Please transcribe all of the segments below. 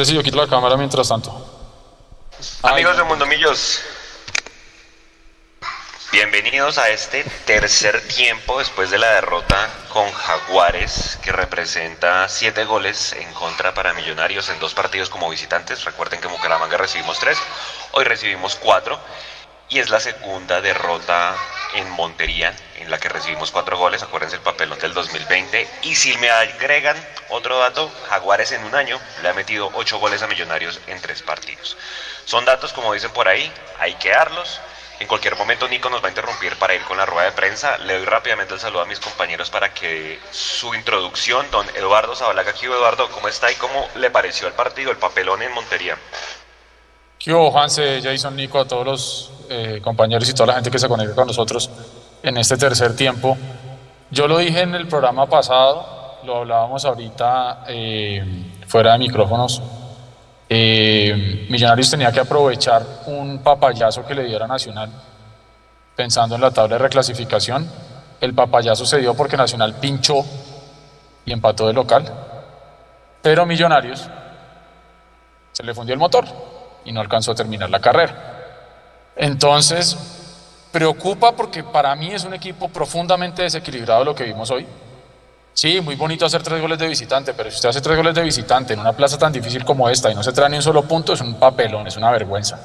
Espérese, yo quito la cámara mientras tanto. Amigos de Mundo Millos, bienvenidos a este tercer tiempo después de la derrota con Jaguares, que representa siete goles en contra para Millonarios en dos partidos como visitantes. Recuerden que en Bucaramanga recibimos tres, hoy recibimos cuatro, y es la segunda derrota en Montería, en la que recibimos cuatro goles, acuérdense el papelón del 2020. Y si me agregan otro dato, Jaguares en un año le ha metido ocho goles a Millonarios en tres partidos. Son datos, como dicen por ahí, hay que darlos. En cualquier momento Nico nos va a interrumpir para ir con la rueda de prensa. Le doy rápidamente el saludo a mis compañeros para que su introducción, don Eduardo Zabalaga, aquí Eduardo, ¿cómo está y cómo le pareció el partido, el papelón en Montería? ¿Qué hubo, Juanse, Jason, Nico, a todos los eh, compañeros y toda la gente que se conecta con nosotros en este tercer tiempo? Yo lo dije en el programa pasado, lo hablábamos ahorita eh, fuera de micrófonos. Eh, Millonarios tenía que aprovechar un papayazo que le diera Nacional, pensando en la tabla de reclasificación. El papayazo se dio porque Nacional pinchó y empató de local, pero Millonarios se le fundió el motor y no alcanzó a terminar la carrera. Entonces, preocupa porque para mí es un equipo profundamente desequilibrado lo que vimos hoy. Sí, muy bonito hacer tres goles de visitante, pero si usted hace tres goles de visitante en una plaza tan difícil como esta y no se trae ni un solo punto, es un papelón, es una vergüenza.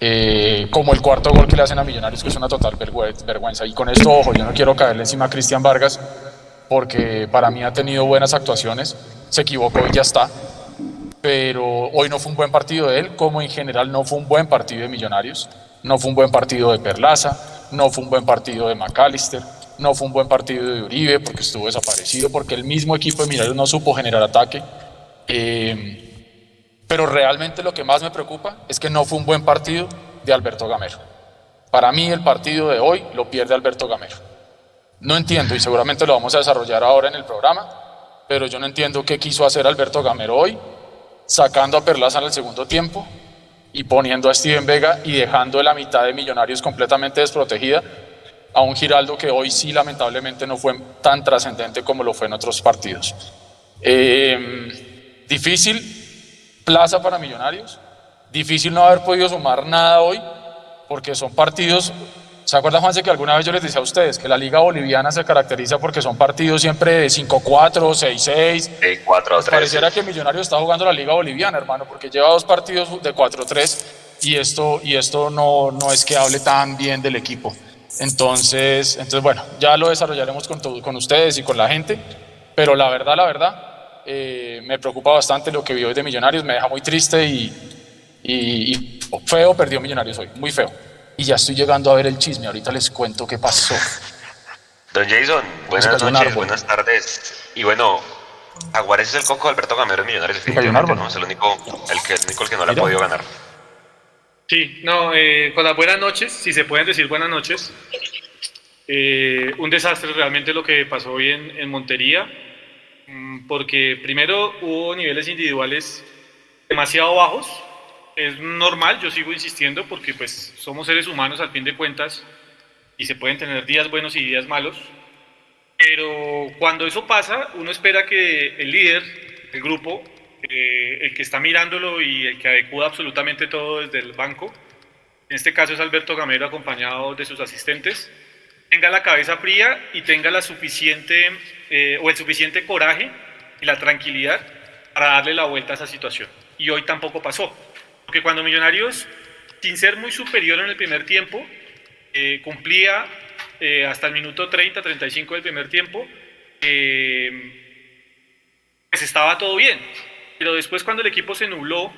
Eh, como el cuarto gol que le hacen a Millonarios, que es una total vergüenza. Y con esto, ojo, yo no quiero caerle encima a Cristian Vargas, porque para mí ha tenido buenas actuaciones, se equivocó y ya está pero hoy no fue un buen partido de él, como en general no fue un buen partido de Millonarios, no fue un buen partido de Perlaza, no fue un buen partido de McAllister, no fue un buen partido de Uribe porque estuvo desaparecido, porque el mismo equipo de Millonarios no supo generar ataque. Eh, pero realmente lo que más me preocupa es que no fue un buen partido de Alberto Gamero. Para mí el partido de hoy lo pierde Alberto Gamero. No entiendo y seguramente lo vamos a desarrollar ahora en el programa, pero yo no entiendo qué quiso hacer Alberto Gamero hoy sacando a Perlaza en el segundo tiempo y poniendo a Steven Vega y dejando la mitad de Millonarios completamente desprotegida a un Giraldo que hoy sí lamentablemente no fue tan trascendente como lo fue en otros partidos. Eh, difícil plaza para Millonarios, difícil no haber podido sumar nada hoy porque son partidos ¿Se acuerdan, Juanse, que alguna vez yo les decía a ustedes que la Liga Boliviana se caracteriza porque son partidos siempre de 5-4, 6-6? 4-3. Pareciera que Millonario está jugando la Liga Boliviana, hermano, porque lleva dos partidos de 4-3 y esto, y esto no, no es que hable tan bien del equipo. Entonces, entonces bueno, ya lo desarrollaremos con, con ustedes y con la gente, pero la verdad, la verdad, eh, me preocupa bastante lo que vi hoy de Millonarios, me deja muy triste y, y, y feo perdió Millonarios hoy, muy feo y ya estoy llegando a ver el chisme. Ahorita les cuento qué pasó. Don Jason, buenas noches, buenas tardes. Y bueno, Aguares es el coco de Alberto Gamero en Millonarios, definitivamente, ¿no? Es el único, el que, el único el que no le ha podido ganar. Sí, no, eh, con las buenas noches, si se pueden decir buenas noches. Eh, un desastre realmente lo que pasó hoy en, en Montería, mm, porque primero hubo niveles individuales demasiado bajos, es normal, yo sigo insistiendo, porque pues somos seres humanos al fin de cuentas y se pueden tener días buenos y días malos, pero cuando eso pasa, uno espera que el líder, el grupo, eh, el que está mirándolo y el que adecua absolutamente todo desde el banco, en este caso es Alberto Gamero acompañado de sus asistentes, tenga la cabeza fría y tenga la suficiente eh, o el suficiente coraje y la tranquilidad para darle la vuelta a esa situación. Y hoy tampoco pasó. Porque cuando Millonarios, sin ser muy superior en el primer tiempo, eh, cumplía eh, hasta el minuto 30, 35 del primer tiempo, eh, pues estaba todo bien. Pero después cuando el equipo se nubló,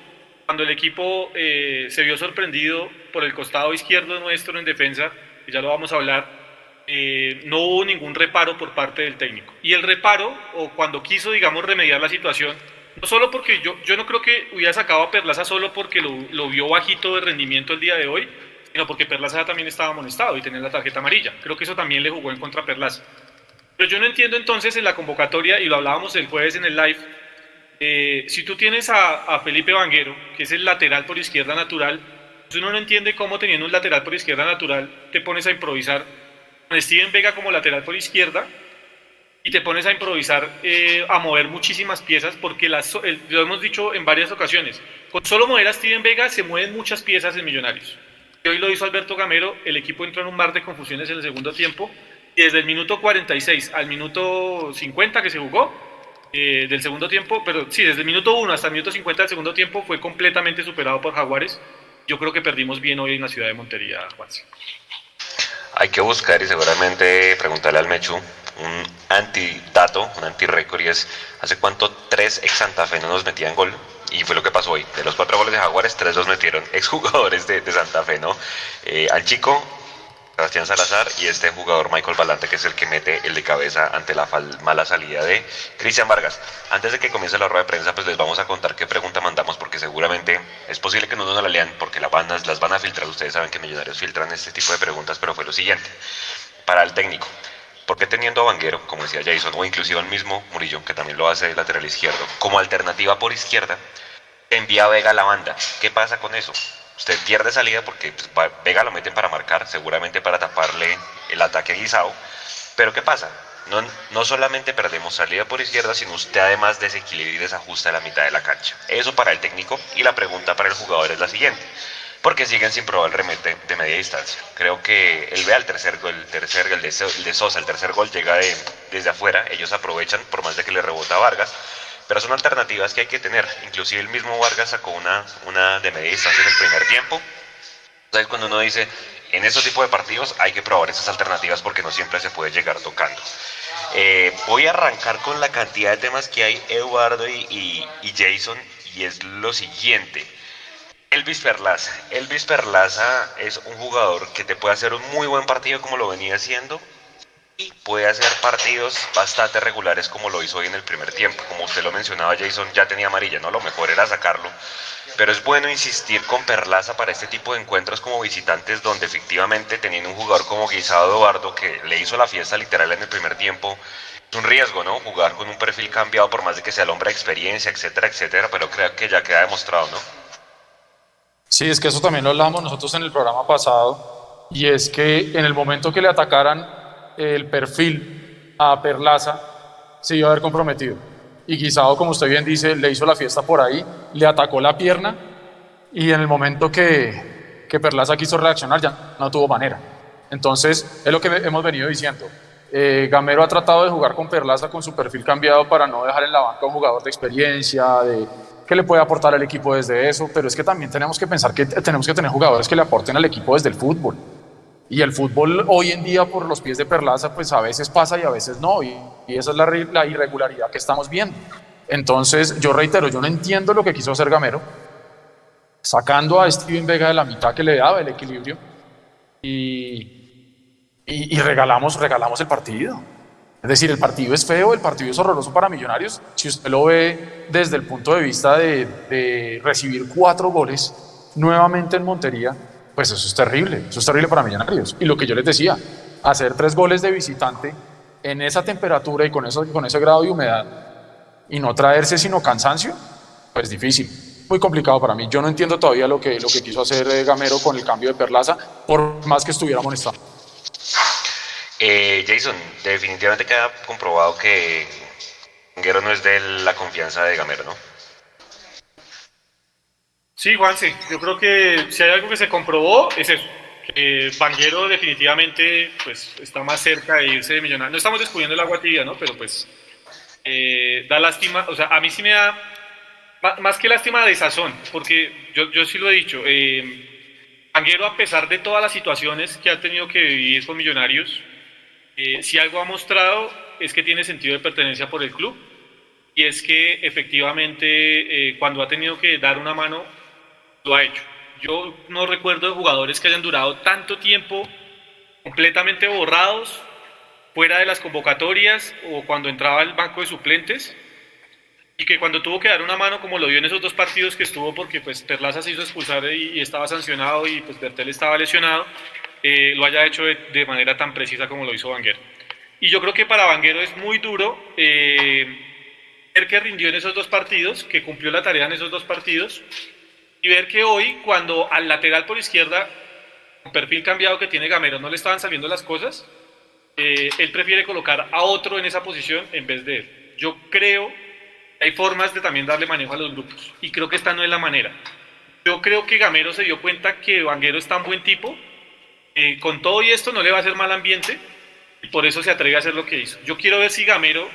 cuando el equipo se vio sorprendido por el costado izquierdo nuestro en defensa, que ya lo vamos a hablar, no hubo ningún reparo por parte del técnico. Y el reparo, o cuando quiso, digamos, remediar la situación, no solo porque yo, yo no creo que hubiera sacado a Perlaza solo porque lo, lo vio bajito de rendimiento el día de hoy, sino porque Perlaza también estaba amonestado y tenía la tarjeta amarilla. Creo que eso también le jugó en contra a Perlaza. Pero yo no entiendo entonces en la convocatoria, y lo hablábamos el jueves en el live, eh, si tú tienes a, Felipe Vanguero, que es el lateral por izquierda natural, pues uno no entiende cómo teniendo un lateral por izquierda natural te pones a improvisar con Steven Vega como lateral por izquierda y te pones a improvisar, eh, a mover muchísimas piezas, porque las, lo hemos dicho en varias ocasiones, con solo mover a Steven Vega se mueven muchas piezas en Millonarios. Y hoy lo hizo Alberto Gamero, el equipo entró en un mar de confusiones en el segundo tiempo, y desde el minuto 46 al minuto 50 que se jugó, eh, del segundo tiempo, pero sí, desde el minuto 1 hasta el minuto 50 del segundo tiempo fue completamente superado por Jaguares. Yo creo que perdimos bien hoy en la ciudad de Montería, Juanse. Hay que buscar y seguramente preguntarle al Mechu un antidato, un anti-récord y es hace cuánto tres ex Santa Fe no nos metían gol y fue lo que pasó hoy. De los cuatro goles de Jaguares, tres los metieron exjugadores de, de Santa Fe, ¿no? Eh, al chico, Sebastián Salazar y este jugador Michael Valante que es el que mete el de cabeza ante la mala salida de Cristian Vargas. Antes de que comience la rueda de prensa, pues les vamos a contar qué pregunta mandamos porque seguramente es posible que no nos la lean porque las van, las van a filtrar. Ustedes saben que Millonarios filtran este tipo de preguntas, pero fue lo siguiente. Para el técnico, ¿por qué teniendo a Vanguero, como decía Jason, o inclusive al mismo Murillo, que también lo hace de lateral izquierdo, como alternativa por izquierda, envía Vega a la banda? ¿Qué pasa con eso? Usted pierde salida porque pues, Vega lo meten para marcar, seguramente para taparle el ataque a Guisao. Pero ¿qué pasa? No, no solamente perdemos salida por izquierda, sino usted además desequilibra y desajusta la mitad de la cancha. Eso para el técnico y la pregunta para el jugador es la siguiente. Porque siguen sin probar el remete de media distancia. Creo que él ve al tercer gol, el tercer de, el de Sosa, el tercer gol llega de, desde afuera, ellos aprovechan por más de que le rebota Vargas pero son alternativas que hay que tener. Inclusive el mismo Vargas sacó una, una de media distancia en el primer tiempo. Entonces cuando uno dice, en esos tipos de partidos hay que probar esas alternativas porque no siempre se puede llegar tocando. Eh, voy a arrancar con la cantidad de temas que hay Eduardo y, y, Jason y es lo siguiente. Elvis Perlaza. Elvis Perlaza es un jugador que te puede hacer un muy buen partido como lo venía haciendo y puede hacer partidos bastante regulares como lo hizo hoy en el primer tiempo. Como usted lo mencionaba, Jason ya tenía amarilla, ¿no? Lo mejor era sacarlo. Pero es bueno insistir con Perlaza para este tipo de encuentros como visitantes donde efectivamente teniendo un jugador como Guisado Eduardo que le hizo la fiesta literal en el primer tiempo, es un riesgo, ¿no? Jugar con un perfil cambiado por más de que sea el hombre de experiencia, etcétera, etcétera, pero creo que ya queda demostrado, ¿no? Sí, es que eso también lo hablamos nosotros en el programa pasado y es que en el momento que le atacaran el perfil a Perlaza, se iba a haber comprometido. Y Guisado, como usted bien dice, le hizo la fiesta por ahí, le atacó la pierna y en el momento que, que Perlaza quiso reaccionar ya no tuvo manera. Entonces, es lo que hemos venido diciendo. Eh, Gamero ha tratado de jugar con Perlaza con su perfil cambiado para no dejar en la banca un jugador de experiencia, de que le puede aportar al equipo desde eso, pero es que también tenemos que pensar que tenemos que tener jugadores que le aporten al equipo desde el fútbol. Y el fútbol hoy en día por los pies de Perlaza pues a veces pasa y a veces no, y, esa es la, la, irregularidad que estamos viendo. Entonces yo reitero, yo no entiendo lo que quiso hacer Gamero, sacando a Steven Vega de la mitad que le daba el equilibrio y, y, regalamos, regalamos el partido. Es decir, el partido es feo, el partido es horroroso para Millonarios. Si usted lo ve desde el punto de vista de recibir cuatro goles nuevamente en Montería, pues eso es terrible, eso es terrible para Millonarios. Y lo que yo les decía, hacer tres goles de visitante en esa temperatura y con, eso, con ese grado de humedad y no traerse sino cansancio, pues difícil, muy complicado para mí. Yo no entiendo todavía lo que, lo que quiso hacer eh, Gamero con el cambio de Perlaza, por más que estuviera amonestado. Eh, Jason, definitivamente queda comprobado que Gamero no es de la confianza de Gamero, ¿no? Sí, Juanse, yo creo que si hay algo que se comprobó es eso. Que Banguero definitivamente pues, está más cerca de irse de millonario. No estamos descubriendo el agua tibia, ¿no? Pero pues eh, da lástima, o sea, a mí sí me da, más que lástima de sazón, porque yo, yo sí lo he dicho, eh, a pesar de todas las situaciones que ha tenido que vivir con Millonarios, eh, si algo ha mostrado es que tiene sentido de pertenencia por el club y es que efectivamente eh, cuando ha tenido que dar una mano lo ha hecho. Yo no recuerdo de jugadores que hayan durado tanto tiempo completamente borrados fuera de las convocatorias o cuando entraba al banco de suplentes y que cuando tuvo que dar una mano como lo dio en esos dos partidos que estuvo porque pues Perlaza se hizo expulsar y, estaba sancionado y pues Bertel estaba lesionado eh, lo haya hecho de, manera tan precisa como lo hizo Vanguero y yo creo que para Vanguero es muy duro eh, ver que rindió en esos dos partidos que cumplió la tarea en esos dos partidos y ver que hoy, cuando al lateral por izquierda, con perfil cambiado que tiene Gamero, no le estaban saliendo las cosas, eh, él prefiere colocar a otro en esa posición en vez de él. Yo creo que hay formas de también darle manejo a los grupos y creo que esta no es la manera. Yo creo que Gamero se dio cuenta que Vanguero es tan buen tipo, con todo y esto no le va a hacer mal ambiente y por eso se atreve a hacer lo que hizo. Yo quiero ver si Gamero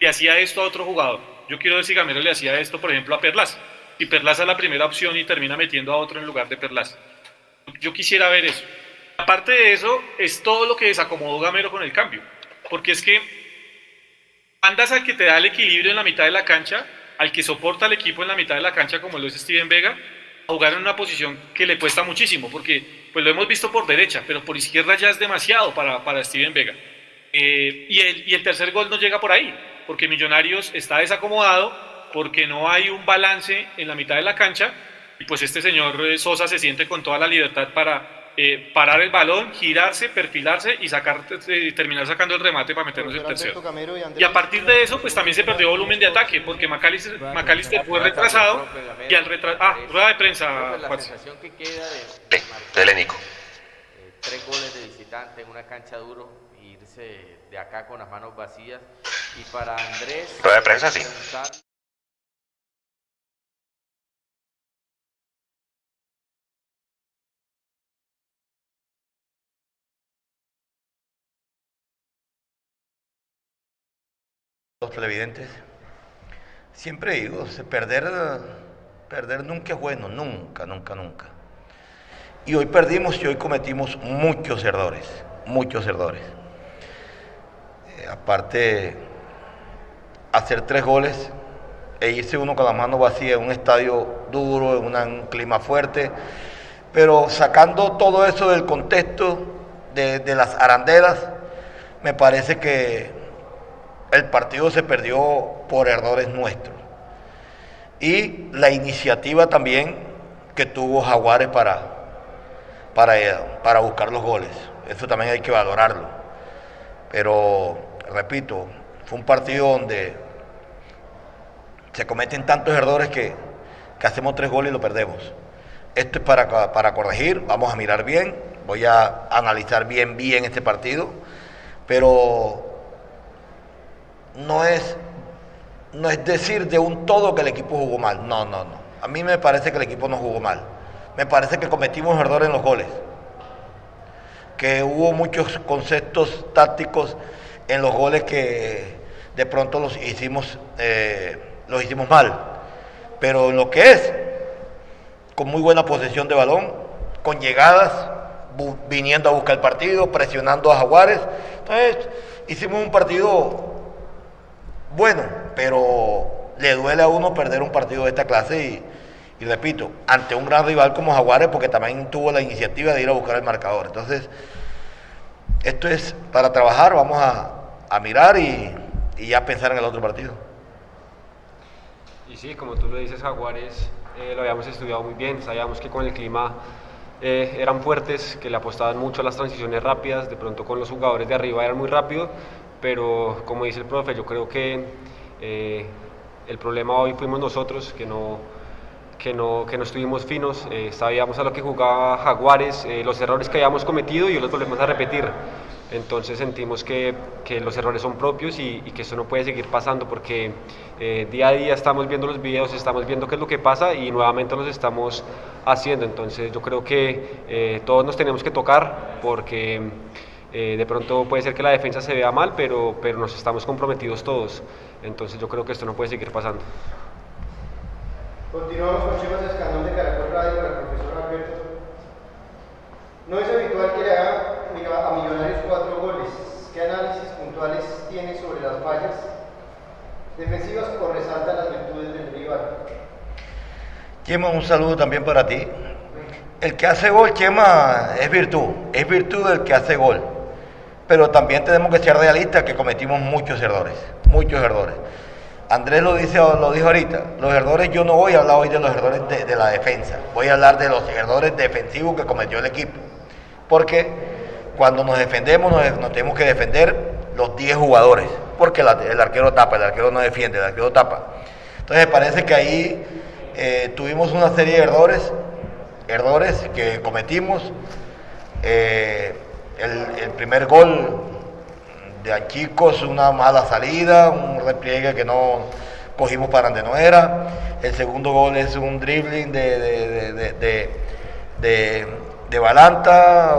le hacía esto a otro jugador. Yo quiero ver si Gamero le hacía esto, por ejemplo, a Perlas. Y Perlas es la primera opción y termina metiendo a otro en lugar de Perlas. Yo quisiera ver eso. Aparte de eso, es todo lo que desacomodó Gamero con el cambio. Porque es que andas al que te da el equilibrio en la mitad de la cancha, al que soporta al equipo en la mitad de la cancha, como lo es Steven Vega, a jugar en una posición que le cuesta muchísimo, porque pues lo hemos visto por derecha, pero por izquierda ya es demasiado para, para Steven Vega. Eh, y, el, y el tercer gol no llega por ahí, porque Millonarios está desacomodado, porque no hay un balance en la mitad de la cancha, y pues este señor eh, Sosa se siente con toda la libertad para eh, parar el balón, girarse, perfilarse y sacar, eh, terminar sacando el remate para meternos el tercero. Y, a partir de eso, pues también se perdió volumen de ataque, porque McAllister, McAllister fue retrasado y al retrasar... Ah, rueda de prensa, La sensación que queda de, de Nico. Eh, tres goles de visitante en una cancha duro irse de acá con las manos vacías. Y para Andrés... Rueda de prensa, sí. Los televidentes, siempre digo, perder, perder nunca es bueno, nunca, nunca, nunca. Y hoy perdimos y hoy cometimos muchos errores, muchos errores. Eh, aparte, hacer tres goles e irse uno con la mano vacía en un estadio duro, en un clima fuerte, pero sacando todo eso del contexto de, de las arandelas, me parece que el partido se perdió por errores nuestros. Y la iniciativa también que tuvo Jaguares para, para, para buscar los goles. Eso también hay que valorarlo. Pero, repito, fue un partido donde se cometen tantos errores que, que hacemos tres goles y lo perdemos. Esto es para, para corregir, vamos a mirar bien, voy a analizar bien, bien este partido, pero no es, no es decir de un todo que el equipo jugó mal. No, no, no. A mí me parece que el equipo no jugó mal. Me parece que cometimos errores en los goles. Que hubo muchos conceptos tácticos en los goles que de pronto los hicimos, eh, los hicimos mal. Pero en lo que es, con muy buena posesión de balón, con llegadas, viniendo a buscar el partido, presionando a Jaguares. Entonces, hicimos un partido bueno, pero le duele a uno perder un partido de esta clase y, repito, ante un gran rival como Jaguares, porque también tuvo la iniciativa de ir a buscar el marcador. Entonces, esto es para trabajar, vamos a, mirar y, ya pensar en el otro partido. Y sí, como tú lo dices, Jaguares eh, lo habíamos estudiado muy bien, sabíamos que con el clima eh, eran fuertes, que le apostaban mucho a las transiciones rápidas, de pronto con los jugadores de arriba eran muy rápidos pero como dice el profe, yo creo que eh, el problema hoy fuimos nosotros, que no, que no, que no estuvimos finos, eh, sabíamos a lo que jugaba Jaguares, eh, los errores que habíamos cometido y los volvemos a repetir. Entonces sentimos que, que los errores son propios y, y, que eso no puede seguir pasando porque día a día estamos viendo los videos, estamos viendo qué es lo que pasa y nuevamente los estamos haciendo. Entonces yo creo que todos nos tenemos que tocar porque eh, de pronto puede ser que la defensa se vea mal, pero, pero nos estamos comprometidos todos. Entonces yo creo que esto no puede seguir pasando. Continuamos con Chivas Escandón de Caracol Radio con el profesor Alberto. No es habitual que le haga a Millonarios cuatro goles. ¿Qué análisis puntuales tiene sobre las fallas defensivas o resalta las virtudes del rival? Chema, un saludo también para ti. El que hace gol, Chema, es virtud. Es virtud del que hace gol pero también tenemos que ser realistas que cometimos muchos errores, muchos errores. Andrés lo, dice, lo dijo ahorita, los errores, yo no voy a hablar hoy de los errores de, la defensa, voy a hablar de los errores defensivos que cometió el equipo. Porque cuando nos defendemos nos, tenemos que defender los 10 jugadores, porque el arquero tapa, el arquero no defiende, el arquero tapa. Entonces parece que ahí eh, tuvimos una serie de errores, errores que cometimos. Eh, el, primer gol de Anchicos, una mala salida, un repliegue que no cogimos para donde no era. El segundo gol es un dribbling de, de, de, de Balanta,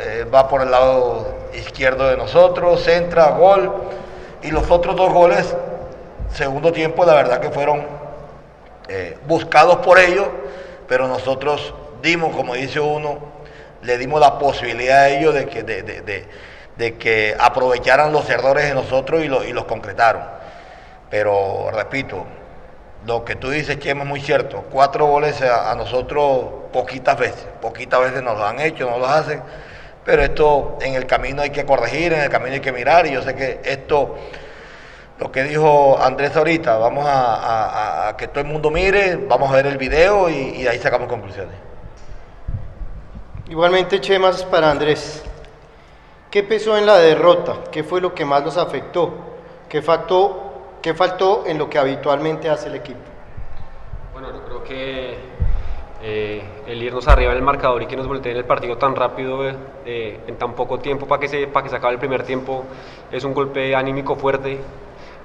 eh, va por el lado izquierdo de nosotros, centra, gol. Y los otros dos goles, segundo tiempo, la verdad que fueron eh, buscados por ellos, pero nosotros dimos, como dice uno, le dimos la posibilidad a ellos de que, de, que aprovecharan los errores de nosotros y, y los concretaron. Pero repito, lo que tú dices, Chema, es muy cierto. Cuatro goles a, nosotros poquitas veces, poquitas veces nos lo han hecho, nos lo hacen, pero esto en el camino hay que corregir, en el camino hay que mirar, y yo sé que esto, lo que dijo Andrés ahorita, vamos a, que todo el mundo mire, vamos a ver el video y, y ahí sacamos conclusiones. Igualmente, Chemas, para Andrés. ¿Qué pesó en la derrota? ¿Qué fue lo que más nos afectó? ¿Qué factor ¿Qué faltó en lo que habitualmente hace el equipo? Bueno, yo creo que eh, el irnos arriba en el marcador y que nos volteen el partido tan rápido eh, en tan poco tiempo para que, se, que se acabe el primer tiempo es un golpe anímico fuerte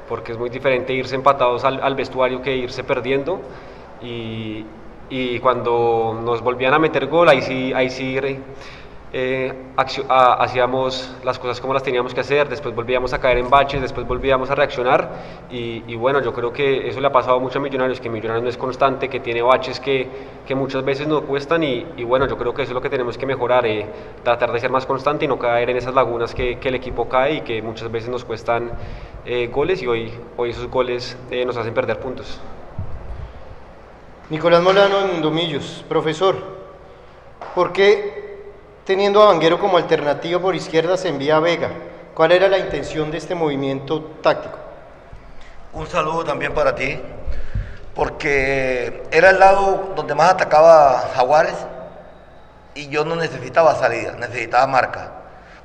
porque es muy diferente irse empatados al, vestuario que irse perdiendo y, y, cuando nos volvían a meter gol ahí sí, ahí sí eh, hacíamos las cosas como las teníamos que hacer, después volvíamos a caer en baches, después volvíamos a reaccionar y, bueno, yo creo que eso le ha pasado mucho a Millonarios, que Millonarios no es constante, que tiene baches que, que muchas veces nos cuestan y, bueno, yo creo que eso es lo que tenemos que mejorar, eh, tratar de ser más constante y no caer en esas lagunas que, que el equipo cae y que muchas veces nos cuestan eh, goles y hoy, hoy esos goles nos hacen perder puntos. Nicolás Molano en Domillos, profesor, ¿por qué teniendo a Vanguero como alternativa por izquierda, se envía a Vega. ¿Cuál era la intención de este movimiento táctico? Un saludo también para ti, porque era el lado donde más atacaba Jaguares y yo no necesitaba salida, necesitaba marca,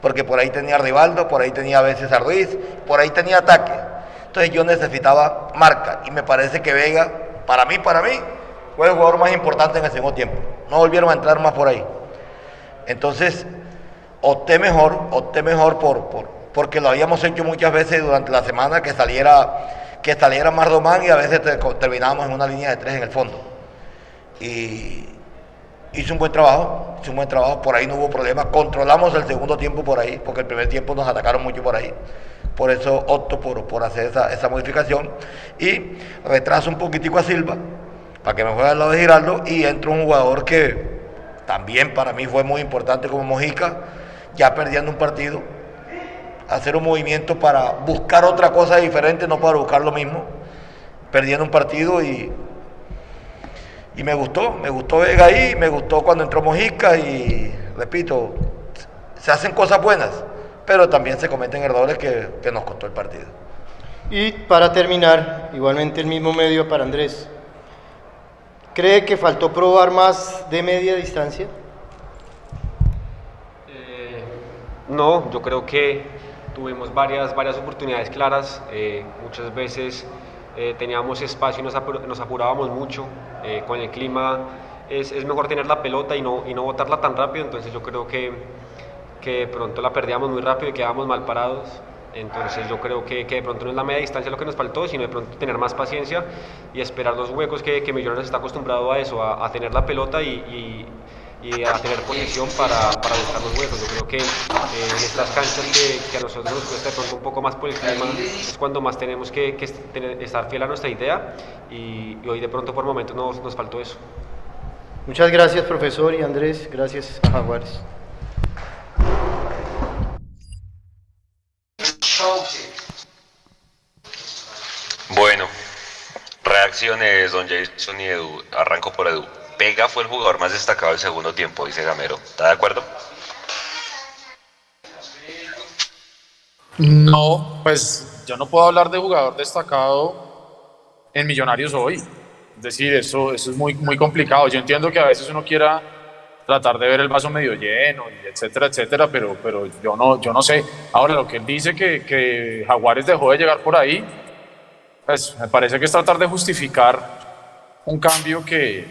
porque por ahí tenía a Rivaldo, por ahí tenía a veces a Ruiz, por ahí tenía ataque. Entonces yo necesitaba marca y me parece que Vega, para mí, para mí, fue el jugador más importante en el segundo tiempo. No volvieron a entrar más por ahí. Entonces, opté mejor, opté mejor por, por, porque lo habíamos hecho muchas veces durante la semana que saliera, que saliera Mardomán y a veces terminábamos en una línea de tres en el fondo. Y hizo un buen trabajo, hizo un buen trabajo, por ahí no hubo problema, controlamos el segundo tiempo por ahí, porque el primer tiempo nos atacaron mucho por ahí. Por eso opto por, por hacer esa, esa, modificación y retraso un poquitico a Silva para que me juegue al lado de Giraldo y entra un jugador que también para mí fue muy importante como Mojica, ya perdiendo un partido, hacer un movimiento para buscar otra cosa diferente, no para buscar lo mismo, perdiendo un partido y, y me gustó, me gustó Vega ahí, me gustó cuando entró Mojica y repito, se hacen cosas buenas, pero también se cometen errores que, que nos costó el partido. Y para terminar, igualmente el mismo medio para Andrés. ¿Cree que faltó probar más de media distancia? Eh, no, yo creo que tuvimos varias, varias oportunidades claras. Eh, muchas veces eh, teníamos espacio y nos, apurábamos mucho. con el clima es, es, mejor tener la pelota y no, y no botarla tan rápido. Entonces yo creo que, que pronto la perdíamos muy rápido y quedábamos mal parados. Entonces yo creo que, que, de pronto no es la media distancia lo que nos faltó, sino de pronto tener más paciencia y esperar los huecos que, que Millonarios está acostumbrado a eso, a, tener la pelota y, y, a tener posición para, para, buscar los huecos. Yo creo que eh, en estas canchas que, que, a nosotros nos cuesta de pronto un poco más por el clima, es cuando más tenemos que, estar fiel a nuestra idea y, hoy de pronto por momentos nos, nos faltó eso. Muchas gracias profesor y Andrés, gracias a Jaguares. Bueno, reacciones, don Jason y Edu. Arranco por Edu. Pega fue el jugador más destacado del segundo tiempo, dice Gamero. ¿Está de acuerdo? No, pues yo no puedo hablar de jugador destacado en Millonarios hoy. Es decir, eso, eso es muy, muy complicado. Yo entiendo que a veces uno quiera tratar de ver el vaso medio lleno, y etcétera, etcétera, pero, pero yo, no, yo no sé. Ahora, lo que él dice que, que Jaguares dejó de llegar por ahí, pues me parece que es tratar de justificar un cambio que,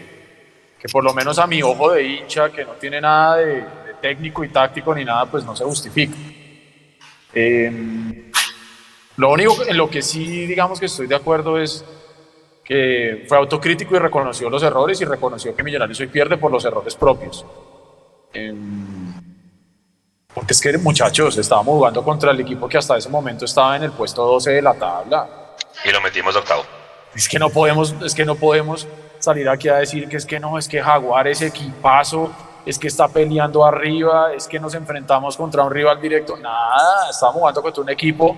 que por lo menos a mi ojo de hincha, que no tiene nada de, técnico y táctico ni nada, pues no se justifica. Em, Lo único en lo que sí, digamos que estoy de acuerdo es que fue autocrítico y reconoció los errores y reconoció que Millonarios hoy pierde por los errores propios. Em, porque es que, muchachos, estábamos jugando contra el equipo que hasta ese momento estaba en el puesto 12 de la tabla. Y lo metimos octavo. Es que no podemos, es que no podemos salir aquí a decir que es que no, es que Jaguar es equipazo, es que está peleando arriba, es que nos enfrentamos contra un rival directo. Nada, estamos jugando contra un equipo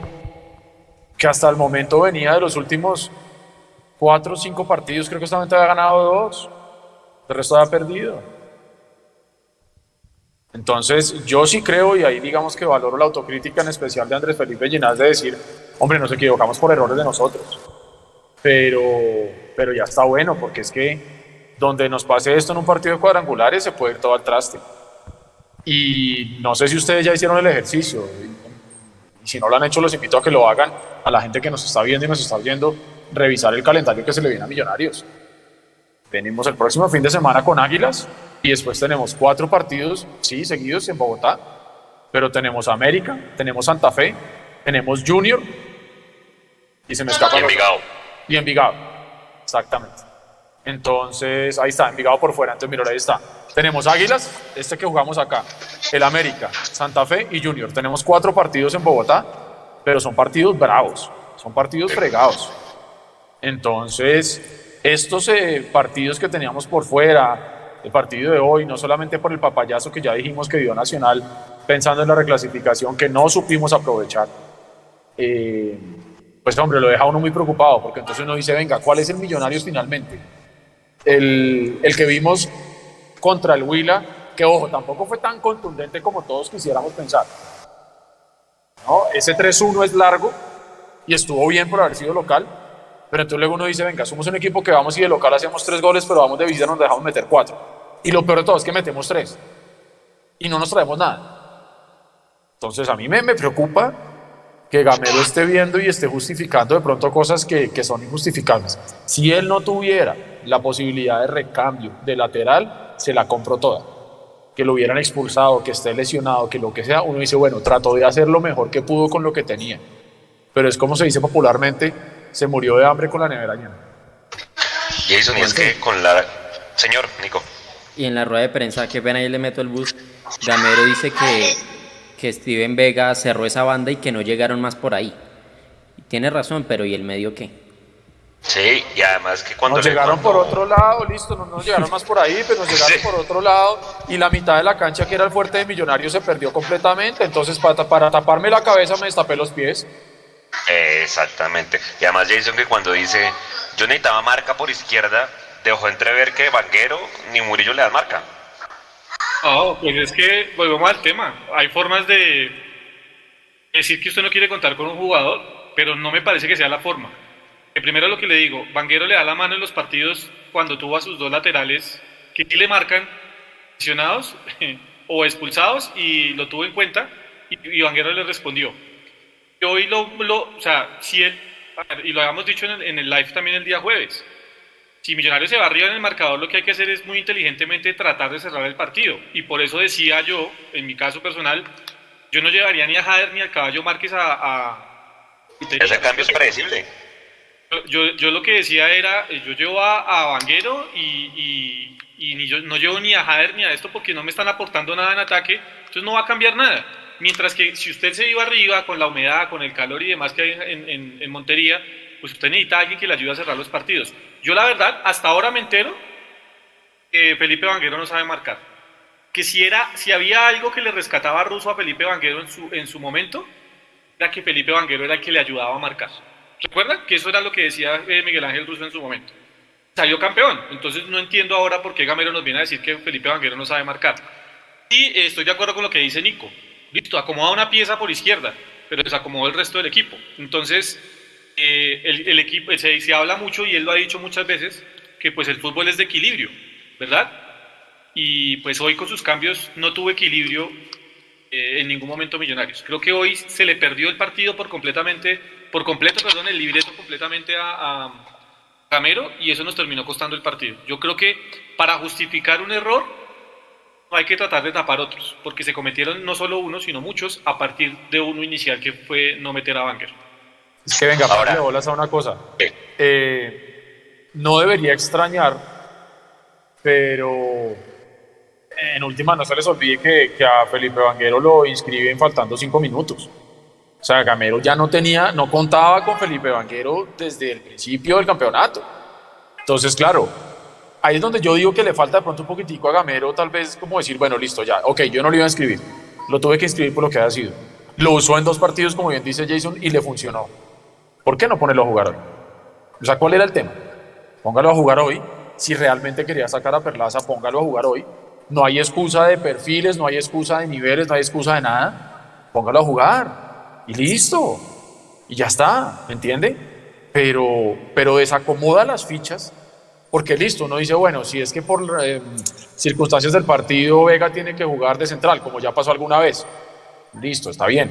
que hasta el momento venía de los últimos cuatro o cinco partidos, creo que solamente había ganado dos, el resto había perdido. Entonces, yo sí creo, y ahí digamos que valoro la autocrítica en especial de Andrés Felipe Ginás de decir, hombre, nos equivocamos por errores de nosotros. Pero, pero ya está bueno, porque es que donde nos pase esto en un partido de cuadrangulares se puede ir todo al traste. Y no sé si ustedes ya hicieron el ejercicio, y si no lo han hecho, los invito a que lo hagan a la gente que nos está viendo y nos está viendo revisar el calendario que se le viene a Millonarios. Venimos el próximo fin de semana con Águilas y después tenemos cuatro partidos, sí, seguidos en Bogotá, pero tenemos América, tenemos Santa Fe, tenemos Junior y se me escapa. Y Envigado. Y Envigado, exactamente. Entonces, ahí está, Envigado por fuera. Entonces, mira, ahí está. Tenemos Águilas, este que jugamos acá, el América, Santa Fe y Junior. Tenemos cuatro partidos en Bogotá, pero son partidos bravos, son partidos fregados. Entonces, estos eh, partidos que teníamos por fuera, el partido de hoy, no solamente por el papayazo que ya dijimos que dio Nacional, pensando en la reclasificación que no supimos aprovechar, eh, pues hombre, lo deja uno muy preocupado, porque entonces uno dice, venga, ¿cuál es el Millonarios finalmente? El, el que vimos contra el Huila, que ojo, tampoco fue tan contundente como todos quisiéramos pensar. ¿No? Ese 3-1 es largo y estuvo bien por haber sido local, pero entonces luego uno dice, venga, somos un equipo que vamos y de local hacemos tres goles, pero vamos de visita nos dejamos meter cuatro. Y lo peor de todo es que metemos tres. Y no nos traemos nada. Entonces a mí me, me preocupa que Gamero esté viendo y esté justificando de pronto cosas que, que son injustificables. Si él no tuviera la posibilidad de recambio de lateral, se la compró toda. Que lo hubieran expulsado, que esté lesionado, que lo que sea, uno dice, bueno, trató de hacer lo mejor que pudo con lo que tenía. Pero es como se dice popularmente, se murió de hambre con la nevera llena. Jason, y es que con la... Señor, Nico. Y en la rueda de prensa, que pena ahí le meto el bus, Gamero dice que, que Steven Vega cerró esa banda y que no llegaron más por ahí. Tiene razón, pero ¿y el medio qué? Sí, y además que cuando... Nos llegaron por otro lado, listo, no nos llegaron más por ahí, pero nos llegaron Sí. por otro lado y la mitad de la cancha que era el fuerte de Millonarios se perdió completamente. Entonces, para, para taparme la cabeza me destapé los pies. Exactamente. Y además Jason que cuando dice, yo necesitaba marca por izquierda, dejó entrever que Vanguero ni Murillo le dan marca. No, pues es que volvemos al tema. Hay formas de decir que usted no quiere contar con un jugador, pero no me parece que sea la forma. Que primero lo que le digo, Vanguero le da la mano en los partidos cuando tuvo a sus dos laterales que sí le marcan lesionados o expulsados y lo tuvo en cuenta y, y Vanguero le respondió. Y hoy lo, lo- o sea, si él, y lo habíamos dicho en el, en el live también el día jueves, si Millonarios se va arriba en el marcador, lo que hay que hacer es muy inteligentemente tratar de cerrar el partido. Y por eso decía yo, en mi caso personal, yo no llevaría ni a Jader ni al Caballo Márquez a... a- Ese cambio es predecible. Yo- yo, yo lo que decía era, eh, yo llevo a, a Vanguero y, y- y ni yo, no llevo ni a Jader ni a esto porque no me están aportando nada en ataque, entonces no va a cambiar nada. Mientras que si usted se iba arriba con la humedad, con el calor y demás que hay en, en- en Montería, pues usted necesita a alguien que le ayude a cerrar los partidos. Yo la verdad, hasta ahora me entero que Felipe Vanguero no sabe marcar. Que si, era, si había algo que le rescataba a Russo a Felipe Vanguero en su, en su momento, era que Felipe Vanguero era el que le ayudaba a marcar. ¿Recuerdan? Que eso era lo que decía eh, Miguel Ángel Russo en su momento. Salió campeón. Entonces no entiendo ahora por qué Gamero nos viene a decir que Felipe Vanguero no sabe marcar. Y eh, estoy de acuerdo con lo que dice Nico. Listo, acomoda una pieza por izquierda, pero desacomodó el resto del equipo. Entonces, eh, el, el equipo, se, se habla mucho y él lo ha dicho muchas veces, que pues el fútbol es de equilibrio, ¿verdad? Y pues hoy con sus cambios no tuvo equilibrio eh, en ningún momento Millonarios. Creo que hoy se le perdió el partido por completamente, por completo, perdón, el libreto completamente a, a Gamero y eso nos terminó costando el partido. Yo creo que para justificar un error hay que tratar de tapar otros, porque se cometieron no solo uno, sino muchos a partir de uno inicial que fue no meter a Banger. Es que venga, para bolas a una cosa. Eh, no debería extrañar, pero en última no se les olvide que, que, a Felipe Vanguero lo inscriben faltando cinco minutos. O sea, Gamero ya no tenía, no contaba con Felipe Vanguero desde el principio del campeonato. Entonces, claro, ahí es donde yo digo que le falta de pronto un poquitico a Gamero, tal vez como decir, bueno, listo, ya, ok, yo no lo iba a inscribir, lo tuve que inscribir por lo que haya sido. Lo usó en dos partidos, como bien dice Jason, y le funcionó. ¿Por qué no ponerlo a jugar hoy? O sea, ¿cuál era el tema? Póngalo a jugar hoy. Si realmente quería sacar a Perlaza, póngalo a jugar hoy. No hay excusa de perfiles, no hay excusa de niveles, no hay excusa de nada. Póngalo a jugar. Y listo. Y ya está, ¿me entiende? Pero, pero desacomoda las fichas porque listo, uno dice, bueno, si es que por eh, circunstancias del partido Vega tiene que jugar de central, como ya pasó alguna vez, listo, está bien.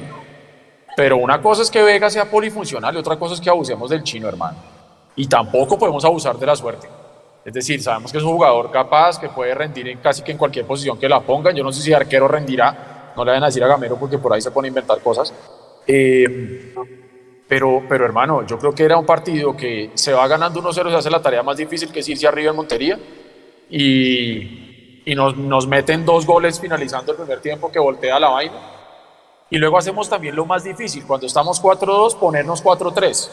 Pero una cosa es que Vega sea polifuncional y otra cosa es que abusemos del chino, hermano. Y tampoco podemos abusar de la suerte. Es decir, sabemos que es un jugador capaz, que puede rendir en casi que en cualquier posición que la pongan. Yo no sé si arquero rendirá, no le van a decir a Gamero porque por ahí se pone a inventar cosas. Eh, pero, pero hermano, yo creo que era un partido que se va ganando 1-0, se hace la tarea más difícil que es irse arriba en Montería y, y nos, nos meten dos goles finalizando el primer tiempo que voltea la vaina. Y luego hacemos también lo más difícil, cuando estamos 4-2, ponernos 4-3.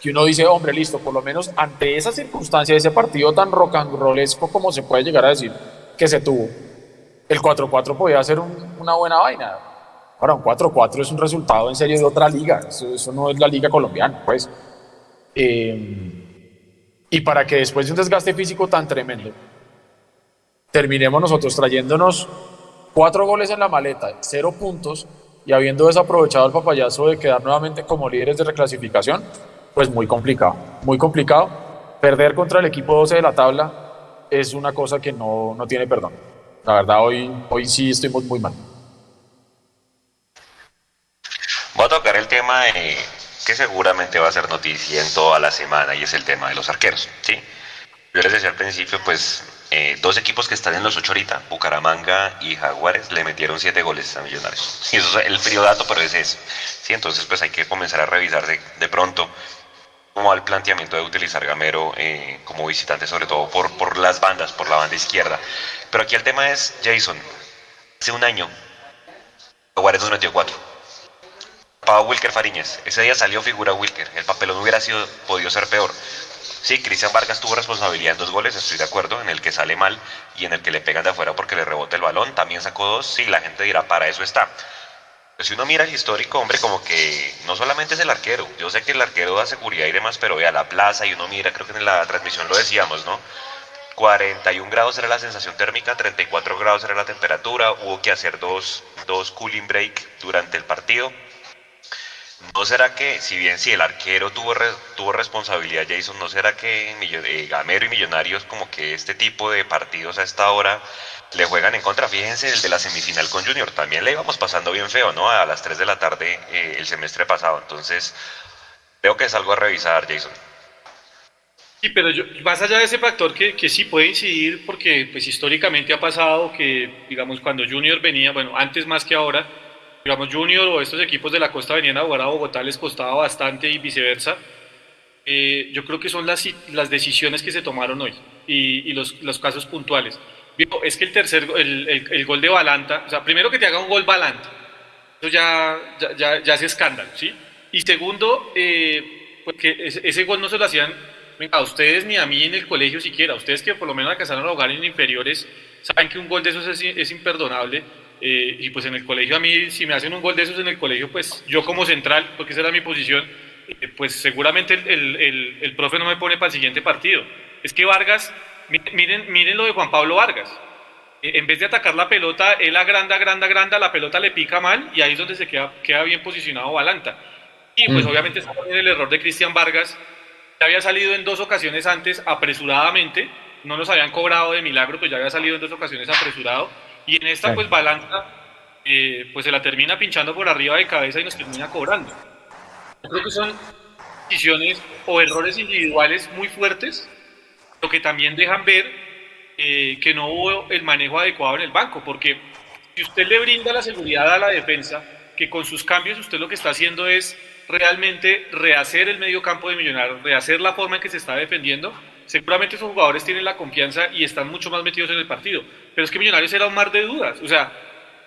Que uno dice, hombre, listo, por lo menos ante esa circunstancia, ese partido tan rollesco como se puede llegar a decir que se tuvo, el 4-4 podía ser una buena vaina. Ahora, un 4-4 es un resultado en serio de otra liga, eso, no es la liga colombiana, pues. Eh, y para que después de un desgaste físico tan tremendo, terminemos nosotros trayéndonos cuatro goles en la maleta, cero puntos, y habiendo desaprovechado el papayazo de quedar nuevamente como líderes de reclasificación, pues muy complicado, muy complicado. Perder contra el equipo 12 de la tabla es una cosa que no, no tiene perdón. La verdad, hoy, hoy sí muy, muy mal. Voy a tocar el tema que seguramente va a ser noticia en toda la semana y es el tema de los arqueros. ¿sí? Yo les decía al principio, pues eh, dos equipos que están en los ocho ahorita, Bucaramanga y Jaguares, le metieron siete goles a Millonarios. Y eso es el frío dato, pero es eso. ¿sí? Entonces, pues hay que comenzar a revisar de, pronto cómo va el planteamiento de utilizar Gamero eh, como visitante, sobre todo por, por las bandas, por la banda izquierda. Pero aquí el tema es, Jason, hace un año, Jaguares nos metió cuatro Wilker Fariñez. Ese día salió figura Wilker. El papel no hubiera sido, podido ser peor. Sí, Cristian Vargas tuvo responsabilidad en dos goles, estoy de acuerdo, en el que sale mal y en el que le pegan de afuera porque le rebota el balón. También sacó dos, sí, la gente dirá, para eso está. Pero si uno mira el histórico, hombre, como que no solamente es el arquero. Yo sé que el arquero da seguridad y demás, pero vea la plaza y uno mira, creo que en la transmisión lo decíamos, ¿no? 41 grados era la sensación térmica, 34 grados era la temperatura, hubo que hacer dos, dos cooling break durante el partido ¿No será que, si bien si el arquero tuvo, tuvo responsabilidad, Jason, ¿no será que eh, Gamero y Millonarios como que este tipo de partidos a esta hora le juegan en contra? Fíjense el de la semifinal con Junior, también le íbamos pasando bien feo, ¿no? A las 3 de la tarde eh, el semestre pasado, entonces creo que es algo a revisar, Jason. Sí, pero más allá de ese factor que, que sí puede incidir, porque pues históricamente ha pasado que, digamos, cuando Junior venía, bueno, antes más que ahora, digamos, Junior o estos equipos de la costa venían a jugar a Bogotá, les costaba bastante y viceversa. Eh, yo creo que son las, las decisiones que se tomaron hoy y, y los, los, casos puntuales. Es que el tercer, el, el, gol de Balanta, o sea, primero que te haga un gol Balanta, eso ya, ya, ya, es escándalo, ¿sí? Y segundo, eh, porque ese, ese, gol no se lo hacían a ustedes ni a mí en el colegio siquiera, ustedes que por lo menos alcanzaron a jugar en inferiores, saben que un gol de esos es, es imperdonable eh, y pues en el colegio a mí, si me hacen un gol de esos en el colegio, pues yo como central, porque esa era mi posición, eh, pues seguramente el, el, el, profe no me pone para el siguiente partido. Es que Vargas, miren, miren lo de Juan Pablo Vargas. Eh, en vez de atacar la pelota, él agranda, agranda, agranda, la pelota le pica mal y ahí es donde se queda, queda bien posicionado Balanta. Y pues mm. obviamente está también el error de Cristian Vargas, que había salido en dos ocasiones antes apresuradamente, no nos habían cobrado de milagro, pues ya había salido en dos ocasiones apresurado y en esta, pues, balanza, eh, pues se la termina pinchando por arriba de cabeza y nos termina cobrando. Yo creo que son decisiones o errores individuales muy fuertes, lo que también dejan ver eh, que no hubo el manejo adecuado en el banco, porque si usted le brinda la seguridad a la defensa, que con sus cambios usted lo que está haciendo es realmente rehacer el medio campo de Millonarios, rehacer la forma en que se está defendiendo, seguramente esos jugadores tienen la confianza y están mucho más metidos en el partido. Pero es que Millonarios era un mar de dudas. O sea,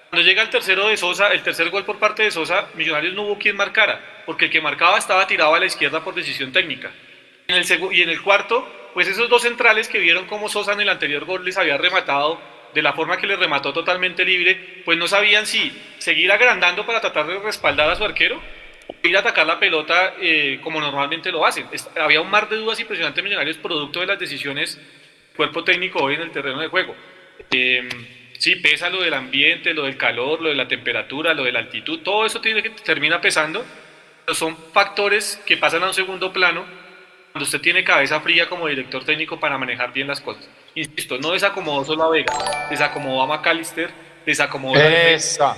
cuando llega el tercero de Sosa, el tercer gol por parte de Sosa, Millonarios no hubo quien marcara, porque el que marcaba estaba tirado a la izquierda por decisión técnica. En el y en el cuarto, pues esos dos centrales que vieron cómo Sosa en el anterior gol les había rematado de la forma que les remató totalmente libre, pues no sabían si seguir agrandando para tratar de respaldar a su arquero ir a atacar la pelota eh, como normalmente lo hacen. había un mar de dudas impresionantes millonarios producto de las decisiones cuerpo técnico hoy en el terreno de juego. Eh, sí, pesa lo del ambiente, lo del calor, lo de la temperatura, lo de la altitud, todo eso tiene que, termina pesando, pero son factores que pasan a un segundo plano cuando usted tiene cabeza fría como director técnico para manejar bien las cosas. Insisto, no desacomodó solo a Vega, desacomodó a McAllister, desacomodó, Esa.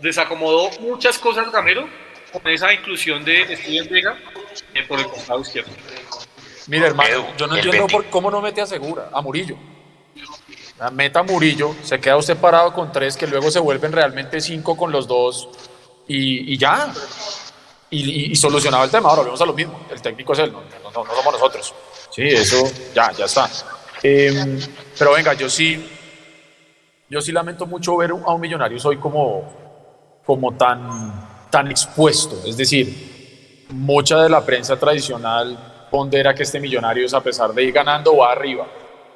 desacomodó muchas cosas Ramiro con esa inclusión de Steven Vega eh, por el costado izquierdo. Mire, hermano, yo no entiendo por cómo no mete a Segura, a Murillo. Meta a Murillo, se queda usted parado con tres que luego se vuelven realmente cinco con los dos y, ya. Y, solucionaba el tema. Ahora volvemos a lo mismo. El técnico es él, no, somos nosotros. Sí, eso ya, ya está. Em, pero venga, yo sí, yo sí lamento mucho ver a un millonario hoy como, como tan tan expuesto. Es decir, mucha de la prensa tradicional pondera que este millonario es a pesar de ir ganando va arriba.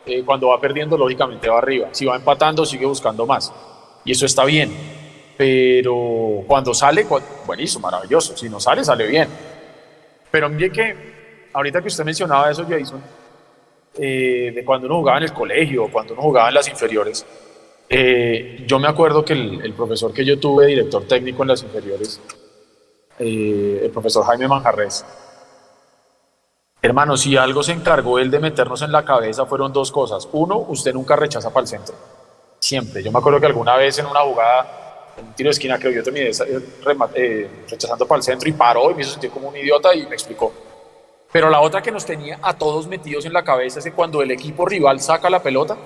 Eh, cuando va perdiendo, lógicamente va arriba. Si va empatando, sigue buscando más. Y eso está bien. Pero cuando sale, buenísimo, maravilloso. Si no sale, sale bien. Pero mire que, ahorita que usted mencionaba eso, Jason, eh, de cuando uno jugaba en el colegio, cuando uno jugaba en las inferiores, eh, yo me acuerdo que el, profesor que yo tuve, director técnico en las inferiores, eh, el profesor Jaime Manjarres, hermano, si algo se encargó él de meternos en la cabeza fueron dos cosas. Uno, usted nunca rechaza para el centro. Siempre. Yo me acuerdo que alguna vez en una jugada, en un tiro de esquina, creo yo terminé eh, rechazando para el centro y paró y me hizo como un idiota y me explicó. Pero la otra que nos tenía a todos metidos en la cabeza es que cuando el equipo rival saca la pelota,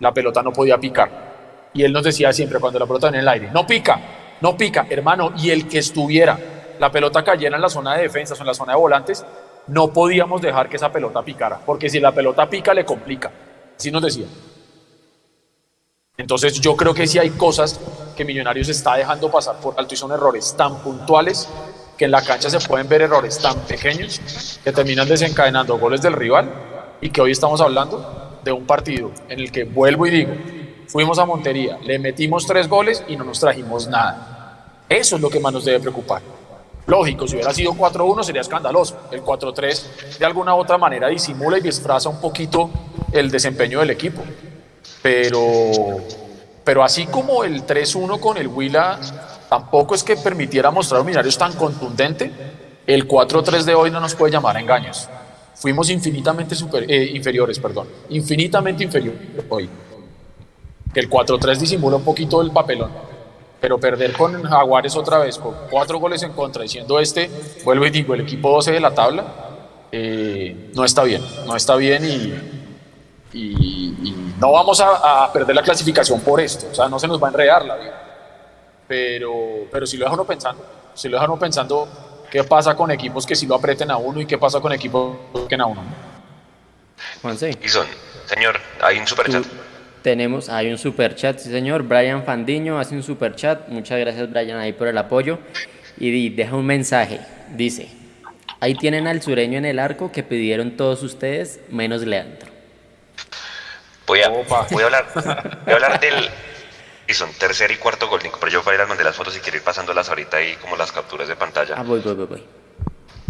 la pelota no podía picar. Y él nos decía siempre cuando la pelota en el aire, no pica, no pica, hermano, y el que estuviera, la pelota cayera en la zona de defensa o en la zona de volantes, no podíamos dejar que esa pelota picara, porque si la pelota pica le complica. Así nos decía. Entonces yo creo que sí hay cosas que Millonarios está dejando pasar por alto y son errores tan puntuales que en la cancha se pueden ver errores tan pequeños que terminan desencadenando goles del rival y que hoy estamos hablando de un partido en el que vuelvo y digo, fuimos a Montería, le metimos tres goles y no nos trajimos nada. Eso es lo que más nos debe preocupar. Lógico, si hubiera sido 4-1 sería escandaloso. El 4-3 de alguna u otra manera disimula y disfraza un poquito el desempeño del equipo. Pero, pero así como el 3-1 con el Huila tampoco es que permitiera mostrar un es tan contundente, el 4-3 de hoy no nos puede llamar a engaños fuimos infinitamente eh, inferiores, perdón, infinitamente inferiores hoy. Que el 4-3 disimula un poquito el papelón, pero perder con Jaguares otra vez, con cuatro goles en contra, diciendo este, vuelvo y digo, el equipo 12 de la tabla, eh, no está bien, no está bien y, y, no vamos a, perder la clasificación por esto, o sea, no se nos va a enredar la vida. Pero, pero si lo dejan pensando, si lo dejan pensando ¿Qué pasa con equipos que si lo apreten a uno y qué pasa con equipos que a uno? Juanse. señor, hay un super chat. Tenemos, hay un super chat, sí señor. Brian Fandiño hace un super chat. Muchas gracias Brian ahí por el apoyo. Y deja un mensaje. Dice, ahí tienen al sureño en el arco que pidieron todos ustedes, menos Leandro. Voy a, voy a hablar, voy a hablar del, y son tercer y cuarto gol, Nico. Pero yo voy a ir a mandar las fotos y quiero ir pasándolas ahorita ahí como las capturas de pantalla. Ah, voy, voy, voy, voy.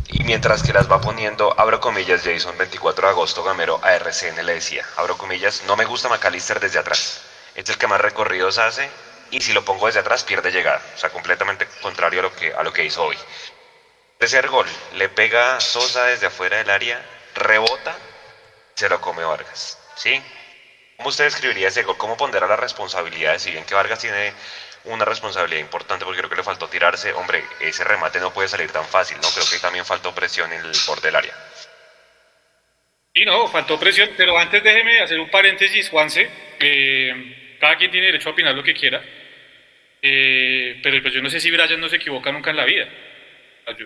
Y mientras que las va poniendo, abro comillas, Jason, 24 de agosto, Gamero, a RCN le decía, abro comillas, no me gusta McAllister desde atrás. Es el que más recorridos hace y si lo pongo desde atrás pierde llegada. O sea, completamente contrario a lo que, a lo que hizo hoy. Tercer gol, le pega Sosa desde afuera del área, rebota, se lo come Vargas. ¿Sí? ¿Cómo usted describiría ese gol? ¿Cómo pondera las responsabilidades? Si bien que Vargas tiene una responsabilidad importante porque creo que le faltó tirarse, hombre, ese remate no puede salir tan fácil, ¿no? Creo que también faltó presión en el borde del área. Sí, no, faltó presión, pero antes déjeme hacer un paréntesis, Juanse. cada quien tiene derecho a opinar lo que quiera, eh, pero pues yo no sé si Brian no se equivoca nunca en la vida.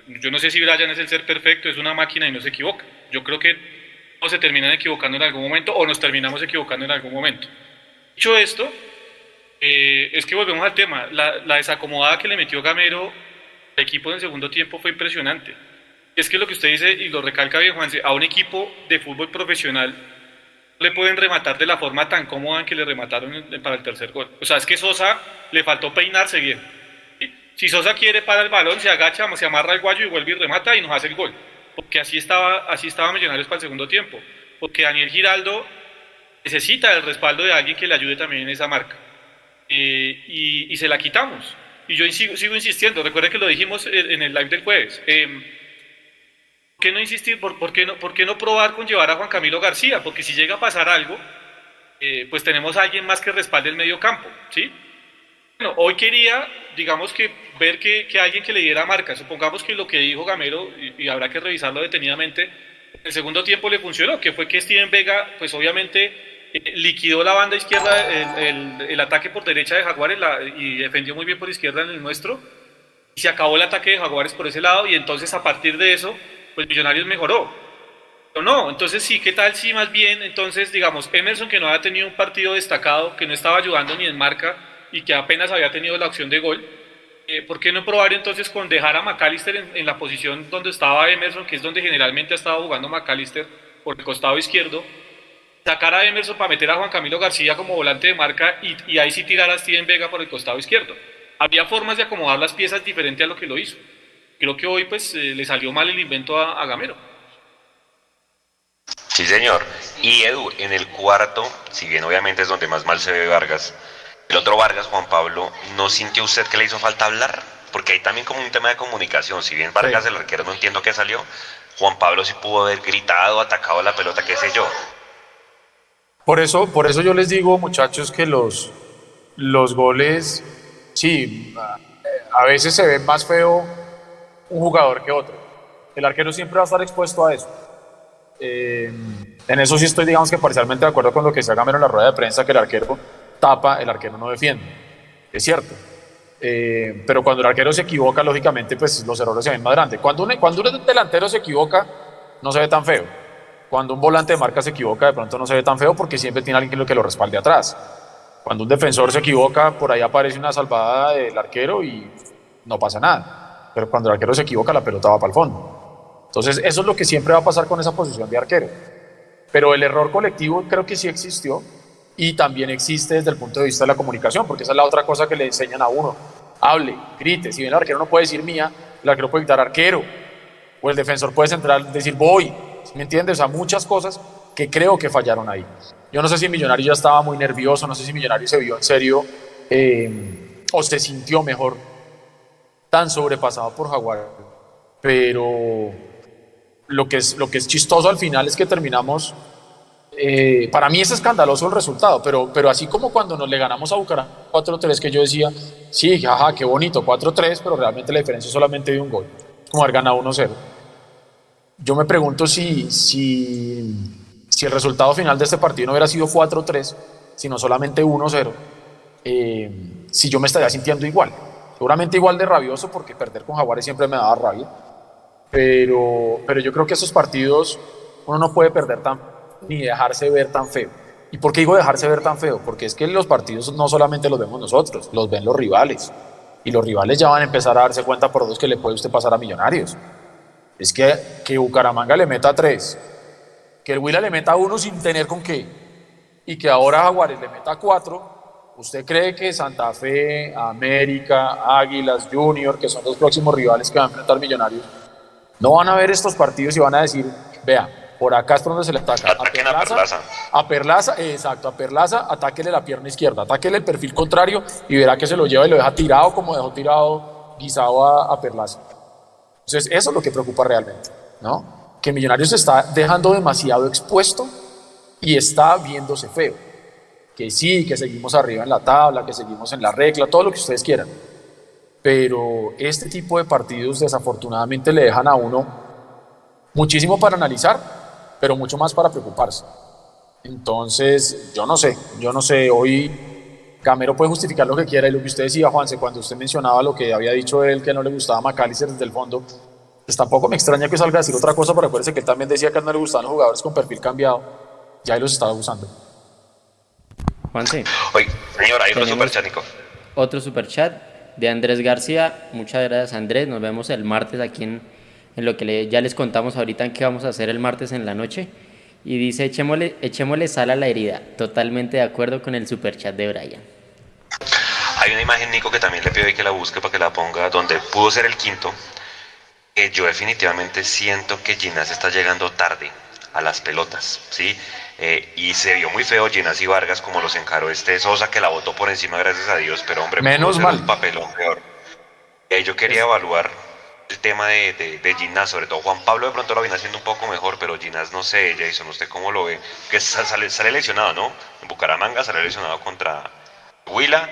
Yo, no sé si Brian es el ser perfecto, es una máquina y no se equivoca. Yo creo que no se terminan equivocando en algún momento o nos terminamos equivocando en algún momento. Dicho esto, eh, es que volvemos al tema. La, la, desacomodada que le metió Gamero al equipo en el segundo tiempo fue impresionante. Es que lo que usted dice, y lo recalca bien Juanse, a un equipo de fútbol profesional le pueden rematar de la forma tan cómoda que le remataron para el tercer gol. O sea, es que Sosa le faltó peinarse bien. Si Sosa quiere para el balón, se agacha, se amarra el guayo y vuelve y remata y nos hace el gol. Porque así estaba, así estaba Millonarios para el segundo tiempo. Porque Daniel Giraldo necesita el respaldo de alguien que le ayude también en esa marca. Eh, y, se la quitamos. Y yo sigo, insistiendo. Recuerde que lo dijimos en el live del jueves. Eh, ¿Por qué no insistir? ¿Por, qué no, ¿Por qué no probar con llevar a Juan Camilo García? Porque si llega a pasar algo, eh, pues tenemos a alguien más que respalde el medio campo. ¿sí? Bueno, hoy quería, digamos que, ver que, que, alguien que le diera marca. Supongamos que lo que dijo Gamero, y, habrá que revisarlo detenidamente, el segundo tiempo le funcionó, que fue que Steven Vega, pues obviamente eh, liquidó la banda izquierda, el, el, ataque por derecha de Jaguares y defendió muy bien por izquierda en el nuestro. Y se acabó el ataque de Jaguares por ese lado, y entonces a partir de eso, pues Millonarios mejoró. Pero no, entonces sí, ¿qué tal si más bien, entonces, digamos, Emerson que no había tenido un partido destacado, que no estaba ayudando ni en marca, y que apenas había tenido la opción de gol, eh, ¿por qué no probar entonces con dejar a McAllister en, la posición donde estaba Emerson, que es donde generalmente ha estado jugando McAllister por el costado izquierdo, sacar a Emerson para meter a Juan Camilo García como volante de marca y, ahí sí tirar a Steven Vega por el costado izquierdo? Había formas de acomodar las piezas diferente a lo que lo hizo. Creo que hoy pues eh, le salió mal el invento a, a Gamero. Sí, señor. Y Edu, en el cuarto, si bien obviamente es donde más mal se ve Vargas, el otro Vargas, Juan Pablo, ¿no sintió usted que le hizo falta hablar? Porque hay también como un tema de comunicación. Si bien Vargas, el arquero, no entiendo qué salió, Juan Pablo sí pudo haber gritado, atacado la pelota, qué sé yo. Por eso, por eso yo les digo, muchachos, que los, los goles, sí, a veces se ve más feo un jugador que otro. El arquero siempre va a estar expuesto a eso. Eh, en eso sí estoy, digamos que parcialmente de acuerdo con lo que se haga en la rueda de prensa, que el arquero tapa, el arquero no defiende. Es cierto. Eh, pero cuando el arquero se equivoca, lógicamente, pues los errores se ven más grandes. Cuando un, cuando un delantero se equivoca, no se ve tan feo. Cuando un volante de marca se equivoca, de pronto no se ve tan feo porque siempre tiene alguien que lo respalde atrás. Cuando un defensor se equivoca, por ahí aparece una salvada del arquero y no pasa nada. Pero cuando el arquero se equivoca, la pelota va para el fondo. Entonces, eso es lo que siempre va a pasar con esa posición de arquero. Pero el error colectivo creo que sí existió y también existe desde el punto de vista de la comunicación, porque esa es la otra cosa que le enseñan a uno. Hable, grite. Si bien el arquero no puede decir mía, el arquero puede gritar arquero. O el defensor puede centrar, decir voy. ¿Me entiendes? O sea, muchas cosas que creo que fallaron ahí. Yo no sé si Millonario ya estaba muy nervioso, no sé si Millonario se vio en serio eh, o se sintió mejor tan sobrepasado por Jaguar. Pero lo que, es, lo que es chistoso al final es que terminamos eh, para mí es escandaloso el resultado, pero, pero así como cuando nos le ganamos a Bucaramanga 4-3, que yo decía, sí, jaja, qué bonito, 4-3, pero realmente la diferencia es solamente de un gol, como haber ganado 1-0. Yo me pregunto si, si, si, el resultado final de este partido no hubiera sido 4-3, sino solamente 1-0, eh, si yo me estaría sintiendo igual. Seguramente igual de rabioso, porque perder con Jaguares siempre me daba rabia, pero, pero yo creo que esos partidos uno no puede perder tan ni dejarse ver tan feo. ¿Y por qué digo dejarse ver tan feo? Porque es que los partidos no solamente los vemos nosotros, los ven los rivales. Y los rivales ya van a empezar a darse cuenta por dos que le puede usted pasar a Millonarios. Es que, que Bucaramanga le meta tres, que el Huila le meta uno sin tener con qué, y que ahora Jaguares le meta cuatro. ¿Usted cree que Santa Fe, América, Águilas, Junior, que son los próximos rivales que van a enfrentar Millonarios, no van a ver estos partidos y van a decir, vea, por acá es por donde se le ataca. a Perlaza. A Perlaza, exacto, a Perlaza, atáquele la pierna izquierda, atáquele el perfil contrario y verá que se lo lleva y lo deja tirado como dejó tirado guisado a, Perlaza. Entonces, eso es lo que preocupa realmente, ¿no? Que Millonarios está dejando demasiado expuesto y está viéndose feo. Que sí, que seguimos arriba en la tabla, que seguimos en la regla, todo lo que ustedes quieran. Pero este tipo de partidos desafortunadamente le dejan a uno muchísimo para analizar pero mucho más para preocuparse. Entonces, yo no sé, yo no sé, hoy Camero puede justificar lo que quiera y lo que usted decía, Juanse, cuando usted mencionaba lo que había dicho él, que no le gustaba McAllister desde el fondo, pues tampoco me extraña que salga a decir otra cosa, pero acuérdense que él también decía que no le gustaban los jugadores con perfil cambiado. Ya ahí los estaba usando. Juanse. Oye, señor, hay otro superchat, Nico. Otro superchat de Andrés García. Muchas gracias, Andrés. Nos vemos el martes aquí en, en lo que le- ya les contamos ahorita en qué vamos a hacer el martes en la noche. Y dice, echémosle, echémosle sal a la herida. Totalmente de acuerdo con el superchat de Brian. Hay una imagen, Nico, que también le pido que la busque para que la ponga donde pudo ser el quinto. Eh, yo definitivamente siento que Ginás está llegando tarde a las pelotas, ¿sí? Eh, y se vio muy feo Ginás y Vargas como los encaró este Sosa que la votó por encima, gracias a Dios, pero hombre, Menos mal. un papelón peor. Eh, yo quería evaluar el tema de, de, de Ginás, sobre todo Juan Pablo de pronto lo viene haciendo un poco mejor, pero Ginás no sé, Jason, ¿usted cómo lo ve? Que sa- sale, sale lesionado, ¿no? En Bucaramanga sale lesionado contra Huila.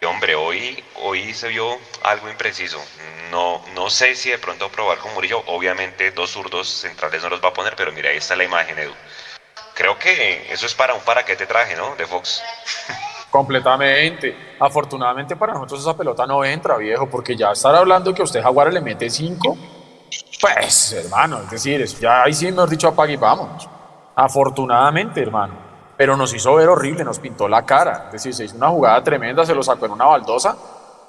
Y hombre, hoy, hoy se vio algo impreciso. No, no sé si de pronto probar con Murillo. Obviamente dos zurdos centrales no los va a poner, pero mira, ahí está la imagen, Edu. Creo que eso es para un para te traje, ¿no? De Fox. Completamente. Afortunadamente para nosotros esa pelota no entra, viejo, porque ya estar hablando que usted Jaguares le mete cinco, pues, hermano, es decir, ya ahí sí, mejor dicho, apague y vámonos. Afortunadamente, hermano. Pero nos hizo ver horrible, nos pintó la cara. Es decir, se hizo una jugada tremenda, se lo sacó en una baldosa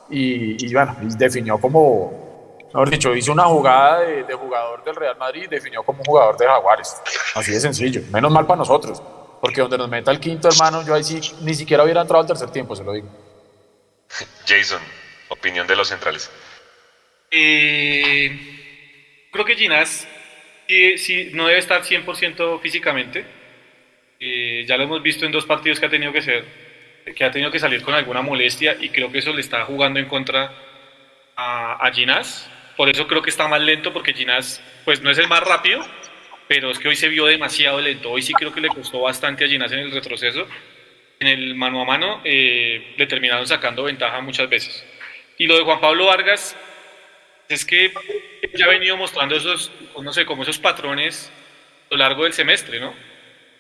y, y bueno, definió como, mejor dicho, hizo una jugada de, de jugador del Real Madrid y definió como un jugador de Jaguares. Así de sencillo. Menos mal para nosotros. Porque donde nos meta el quinto, hermano, yo ahí sí ni siquiera hubiera entrado al tercer tiempo, se lo digo. Jason, opinión de los centrales. Eh, creo que Ginás sí, sí, no debe estar 100% físicamente. Eh, ya lo hemos visto en dos partidos que ha tenido que ser, que ha tenido que salir con alguna molestia y creo que eso le está jugando en contra a, a Ginás. Por eso creo que está más lento porque Ginás pues no es el más rápido, pero es que hoy se vio demasiado lento. Hoy sí creo que le costó bastante a Ginás en el retroceso. En el mano a mano eh, le terminaron sacando ventaja muchas veces. Y lo de Juan Pablo Vargas, es que ya ha venido mostrando esos, no sé, como esos patrones a lo largo del semestre, ¿no?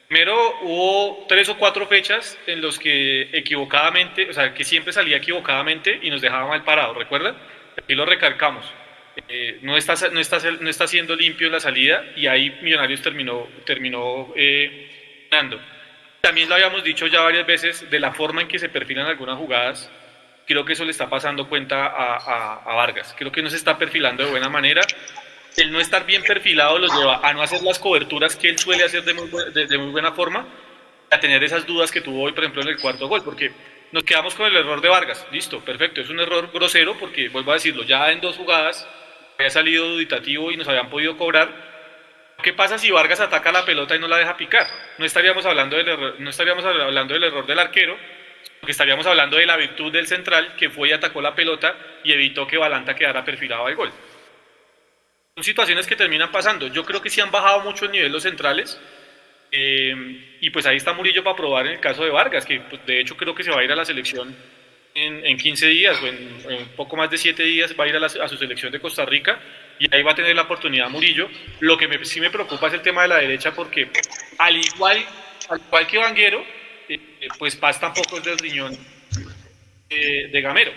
Primero hubo tres o cuatro fechas en los que equivocadamente, o sea, que siempre salía equivocadamente y nos dejaba mal parados, ¿recuerdan? Aquí lo recalcamos. Eh, no, está, no, está, no está siendo limpio la salida y ahí Millonarios terminó, terminó eh, ganando. También lo habíamos dicho ya varias veces de la forma en que se perfilan algunas jugadas. Creo que eso le está pasando cuenta a, a, Vargas. Creo que no se está perfilando de buena manera. El no estar bien perfilado los lleva a no hacer las coberturas que él suele hacer de muy, de muy buena forma, a tener esas dudas que tuvo hoy, por ejemplo, en el cuarto gol, porque nos quedamos con el error de Vargas. Listo, perfecto. Es un error grosero porque, vuelvo a decirlo, ya en dos jugadas había salido duditativo y nos habían podido cobrar. ¿Qué pasa si Vargas ataca la pelota y no la deja picar? No estaríamos hablando del error, no estaríamos hablando del error del arquero, porque estaríamos hablando de la virtud del central que fue y atacó la pelota y evitó que Balanta quedara perfilado al gol. Son situaciones que terminan pasando. Yo creo que sí han bajado mucho el nivel los centrales. eh, y pues ahí está Murillo para probar en el caso de Vargas, que pues, de hecho creo que se va a ir a la selección en, en 15 días o en, en poco más de 7 días va a ir a, la- a su selección de Costa Rica y ahí va a tener la oportunidad Murillo. Lo que me- sí me preocupa es el tema de la derecha porque al igual, al igual que Vanguero, eh, eh, pues Paz tampoco es del riñón eh, de Gamero,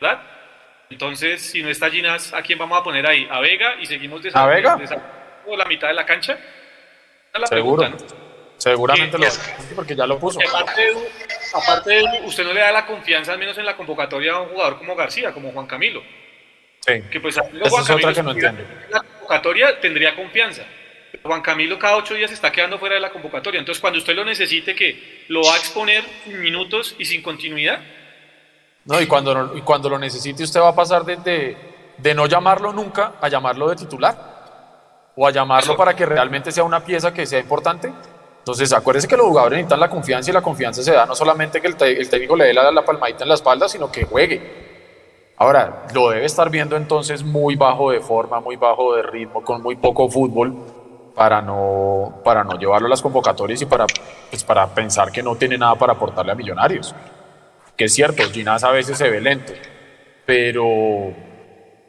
¿verdad? Entonces, si no está Ginás, ¿a quién vamos a poner ahí? ¿A Vega? Y seguimos ¿A Vega? desarrollando la mitad de la cancha. La Seguro. pregunta, ¿no? Seguramente lo es- porque ya lo puso. Aparte, de- aparte usted no le da la confianza, al menos en la convocatoria, a un jugador como García, como Juan Camilo. Sí. Que pues Esa Juan es otra que no entiendo. en la convocatoria tendría confianza. Juan Camilo cada ocho días está quedando fuera de la convocatoria. Entonces, cuando usted lo necesite, que lo va a exponer sin minutos y sin continuidad. No, y cuando, y cuando lo necesite usted va a pasar de, de, de no llamarlo nunca a llamarlo de titular. O a llamarlo Eso. para que realmente sea una pieza que sea importante. Entonces, acuérdese que los jugadores necesitan la confianza y la confianza se da no solamente que el, el técnico le dé la, la palmadita en la espalda, sino que juegue. Ahora, lo debe estar viendo entonces muy bajo de forma, muy bajo de ritmo, con muy poco fútbol, para no, para no llevarlo a las convocatorias y para, pues, para pensar que no tiene nada para aportarle a Millonarios. Que es cierto, Ginás a veces se ve lento, pero,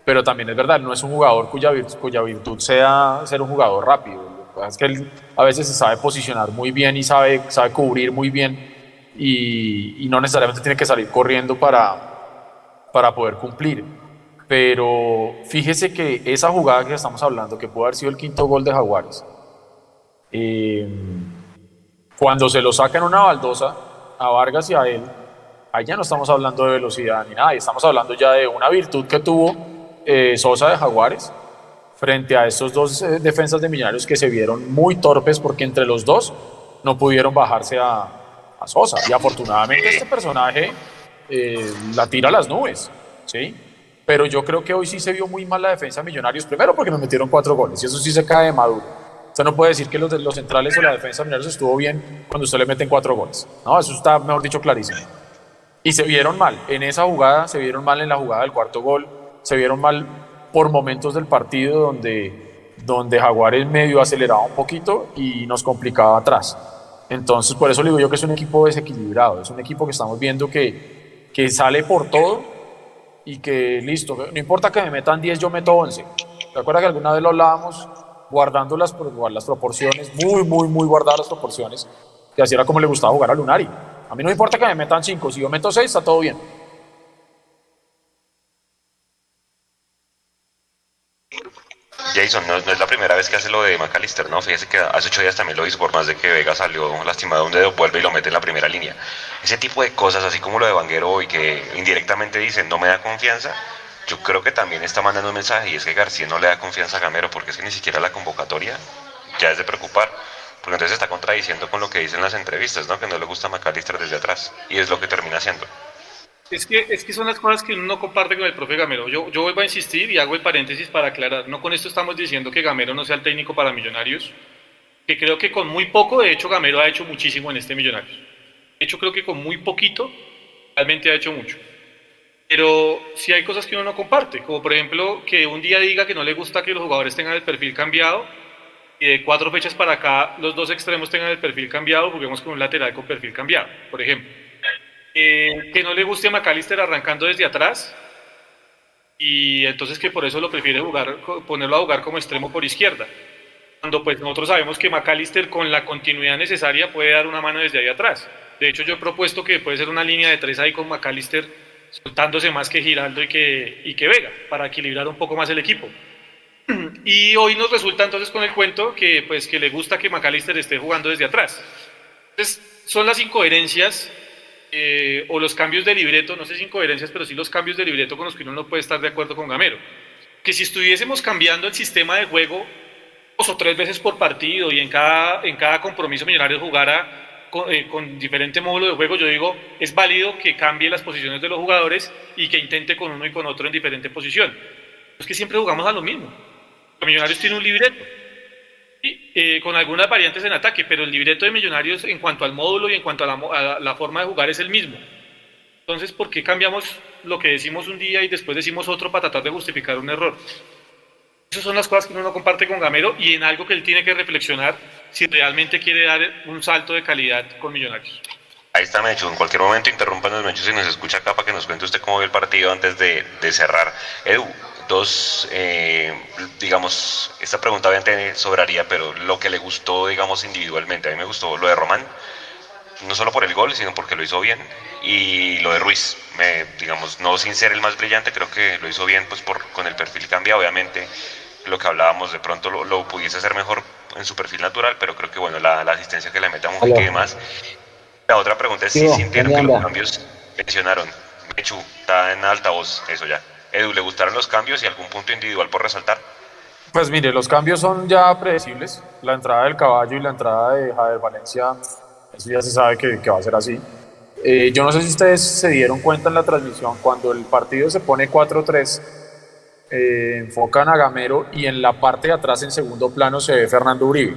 pero también es verdad, no es un jugador cuya, cuya virtud sea ser un jugador rápido. Es que él a veces se sabe posicionar muy bien y sabe, sabe cubrir muy bien y, no necesariamente tiene que salir corriendo para, para poder cumplir. pero fíjese que esa jugada que estamos hablando, que pudo haber sido el quinto gol de Jaguares, eh, cuando se lo saca en una baldosa a Vargas y a él, ahí ya no estamos hablando de velocidad ni nada, estamos hablando ya de una virtud que tuvo eh, Sosa de Jaguares frente a estos dos eh, defensas de Millonarios que se vieron muy torpes porque entre los dos no pudieron bajarse a, a Sosa. Y afortunadamente este personaje la tira a las nubes, ¿sí? Pero yo creo que hoy sí se vio muy mal la defensa de Millonarios, primero porque nos metieron cuatro goles, y eso sí se cae de maduro. Usted no puede decir que los, los centrales o la defensa de Millonarios estuvo bien cuando usted le meten cuatro goles. No, eso está, mejor dicho, clarísimo. Y se vieron mal en esa jugada, se vieron mal en la jugada del cuarto gol, se vieron mal por momentos del partido donde, donde Jaguares medio aceleraba un poquito y nos complicaba atrás. Entonces, por eso le digo yo que es un equipo desequilibrado, es un equipo que estamos viendo que, que sale por todo y que listo, no importa que me metan 10, yo meto 11. ¿Te acuerdas que alguna vez lo hablábamos guardando las, las proporciones, muy, muy, muy guardadas las proporciones, que así era como le gustaba jugar a Lunari? A mí no me importa que me metan 5, si yo meto 6 está todo bien. Jason, no, es la primera vez que hace lo de McAllister, ¿no? Fíjese que hace ocho días también lo hizo, por más de que Vega salió lastimado un dedo, vuelve y lo mete en la primera línea. Ese tipo de cosas, así como lo de Vanguero y que indirectamente dice no me da confianza, yo creo que también está mandando un mensaje y es que García no le da confianza a Gamero porque es que ni siquiera la convocatoria ya es de preocupar. Porque entonces está contradiciendo con lo que dicen las entrevistas, ¿no? Que no le gusta McAllister desde atrás. Y es lo que termina haciendo. Es que, es que son las cosas que uno no comparte con el profe Gamero. Yo, yo vuelvo a insistir y hago el paréntesis para aclarar. No con esto estamos diciendo que Gamero no sea el técnico para Millonarios, que creo que con muy poco, de hecho, Gamero ha hecho muchísimo en este Millonarios. De hecho, creo que con muy poquito, realmente ha hecho mucho. Pero sí hay cosas que uno no comparte, como por ejemplo que un día diga que no le gusta que los jugadores tengan el perfil cambiado y de cuatro fechas para acá los dos extremos tengan el perfil cambiado, juguemos con un lateral con perfil cambiado, por ejemplo. Eh, que no le guste a McAllister arrancando desde atrás y entonces que por eso lo prefiere jugar, ponerlo a jugar como extremo por izquierda. Cuando pues nosotros sabemos que McAllister con la continuidad necesaria puede dar una mano desde ahí atrás. De hecho yo he propuesto que puede ser una línea de tres ahí con McAllister soltándose más que Giraldo y que, y que Vega para equilibrar un poco más el equipo. Y hoy nos resulta entonces con el cuento que pues que le gusta que McAllister esté jugando desde atrás. Entonces son las incoherencias eh, o los cambios de libreto, no sé si incoherencias, pero sí los cambios de libreto con los que uno no puede estar de acuerdo con Gamero. Que si estuviésemos cambiando el sistema de juego dos o tres veces por partido y en cada, en cada compromiso millonario jugara con, eh, con, diferente módulo de juego, yo digo, es válido que cambie las posiciones de los jugadores y que intente con uno y con otro en diferente posición. Es que siempre jugamos a lo mismo. Millonarios tienen un libreto eh, con algunas variantes en ataque, pero el libreto de Millonarios en cuanto al módulo y en cuanto a la, forma de jugar es el mismo. Entonces, ¿por qué cambiamos lo que decimos un día y después decimos otro para tratar de justificar un error? Esas son las cosas que uno no comparte con Gamero y en algo que él tiene que reflexionar si realmente quiere dar un salto de calidad con Millonarios. Ahí está Mechu, en cualquier momento interrumpan Mechu si nos escucha acá para que nos cuente usted cómo ve el partido antes de, de cerrar. Edu, dos, eh, digamos, esta pregunta obviamente sobraría, pero lo que le gustó, digamos, individualmente. A mí me gustó lo de Román, no solo por el gol, sino porque lo hizo bien. Y lo de Ruiz, me, digamos, no sin ser el más brillante, creo que lo hizo bien, pues por, con el perfil cambia, obviamente. Lo que hablábamos, de pronto lo, pudiese hacer mejor en su perfil natural, pero creo que, bueno, la, asistencia que le mete a Mujica y demás. La otra pregunta es si sintieron que los cambios mencionaron. Mechu, está en altavoz, eso ya. Edu, ¿le gustaron los cambios y algún punto individual por resaltar? Pues mire, los cambios son ya predecibles. La entrada del caballo y la entrada de Javier Valencia, eso ya se sabe que, que va a ser así. Eh, yo no sé si ustedes se dieron cuenta en la transmisión, cuando el partido se pone 4-3, eh, enfocan a Gamero y en la parte de atrás, en segundo plano, se ve Fernando Uribe.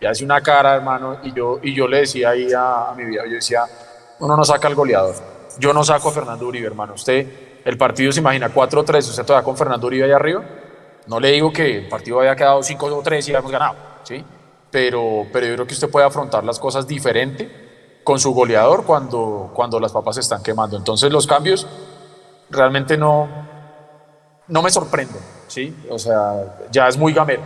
Y hace una cara, hermano, y yo, y yo le decía ahí a, a mi viejo, yo decía, uno no saca al goleador. Yo no saco a Fernando Uribe, hermano. Usted el partido se imagina 4-3, usted todavía con Fernando Uribe ahí arriba. No le digo que el partido haya quedado 5-3 y hayamos ganado, ¿sí? Pero, pero yo creo que usted puede afrontar las cosas diferente con su goleador cuando, cuando las papas se están quemando. Entonces los cambios realmente no, no me sorprenden, ¿sí? O sea, ya es muy gamero.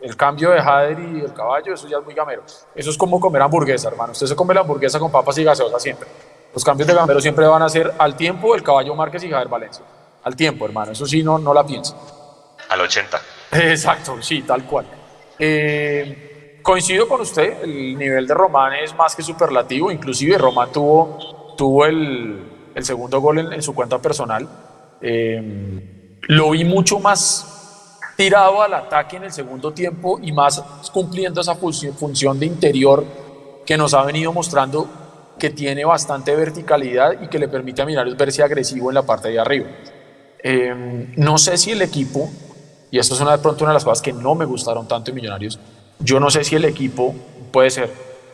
El cambio de Jader y el caballo, eso ya es muy gamero. Eso es como comer hamburguesa, hermano. Usted se come la hamburguesa con papas y gaseosa siempre. Los cambios de Gamero siempre van a ser al tiempo el caballo Márquez y Javier Valencia. al tiempo, hermano. Eso sí, no, no la pienso. Al 80. Exacto, sí, tal cual. Eh, coincido con usted, el nivel de Román es más que superlativo, inclusive Román tuvo, tuvo el, el segundo gol en, en, su cuenta personal. Eh, lo vi mucho más tirado al ataque en el segundo tiempo y más cumpliendo esa función de interior que nos ha venido mostrando que tiene bastante verticalidad y que le permite a Millonarios verse agresivo en la parte de arriba. Eh, no sé si el equipo, y esto es una, de pronto una de las cosas que no me gustaron tanto en Millonarios, yo no sé si el equipo, puede ser,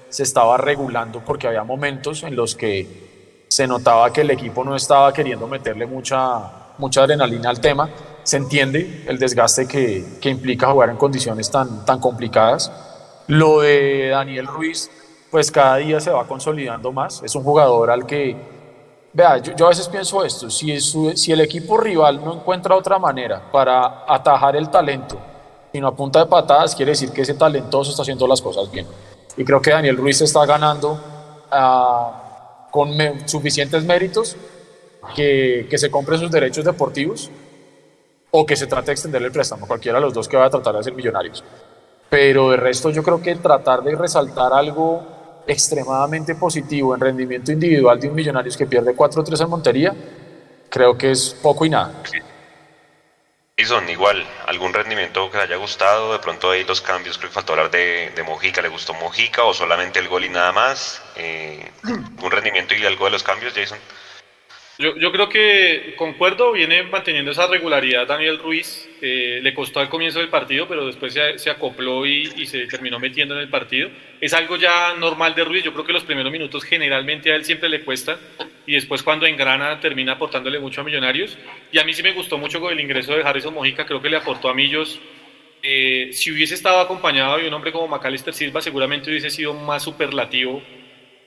se estaba regulando porque había momentos en los que se notaba que el equipo no estaba queriendo meterle mucha, mucha adrenalina al tema. Se entiende el desgaste que, que implica jugar en condiciones tan, tan complicadas. Lo de Daniel Ruiz, pues cada día se va consolidando más. Es un jugador al que, vea, yo, yo a veces pienso esto, si, es, si el equipo rival no encuentra otra manera para atajar el talento, sino a punta de patadas, quiere decir que ese talentoso está haciendo las cosas bien. Y creo que Daniel Ruiz está ganando uh, con me, suficientes méritos que, que se compre sus derechos deportivos o que se trate de extender el préstamo, cualquiera de los dos que va a tratar de hacer millonarios. Pero de resto yo creo que tratar de resaltar algo extremadamente positivo en rendimiento individual de un Millonarios que pierde 4-3 en Montería, creo que es poco y nada. Jason, igual, algún rendimiento que le haya gustado, de pronto ahí los cambios, creo que faltó hablar de, de Mojica, ¿le gustó Mojica o solamente el gol y nada más? Eh, ¿Un rendimiento y algo de los cambios, Jason? Yo, yo, creo que concuerdo, viene manteniendo esa regularidad Daniel Ruiz. Eh, le costó al comienzo del partido, pero después se, se acopló y, y, se terminó metiendo en el partido. Es algo ya normal de Ruiz. Yo creo que los primeros minutos generalmente a él siempre le cuesta y después cuando engrana termina aportándole mucho a Millonarios. Y a mí sí me gustó mucho el ingreso de Harrison Mojica. Creo que le aportó a Millos. Eh, si hubiese estado acompañado de un hombre como Macalister Silva, seguramente hubiese sido más superlativo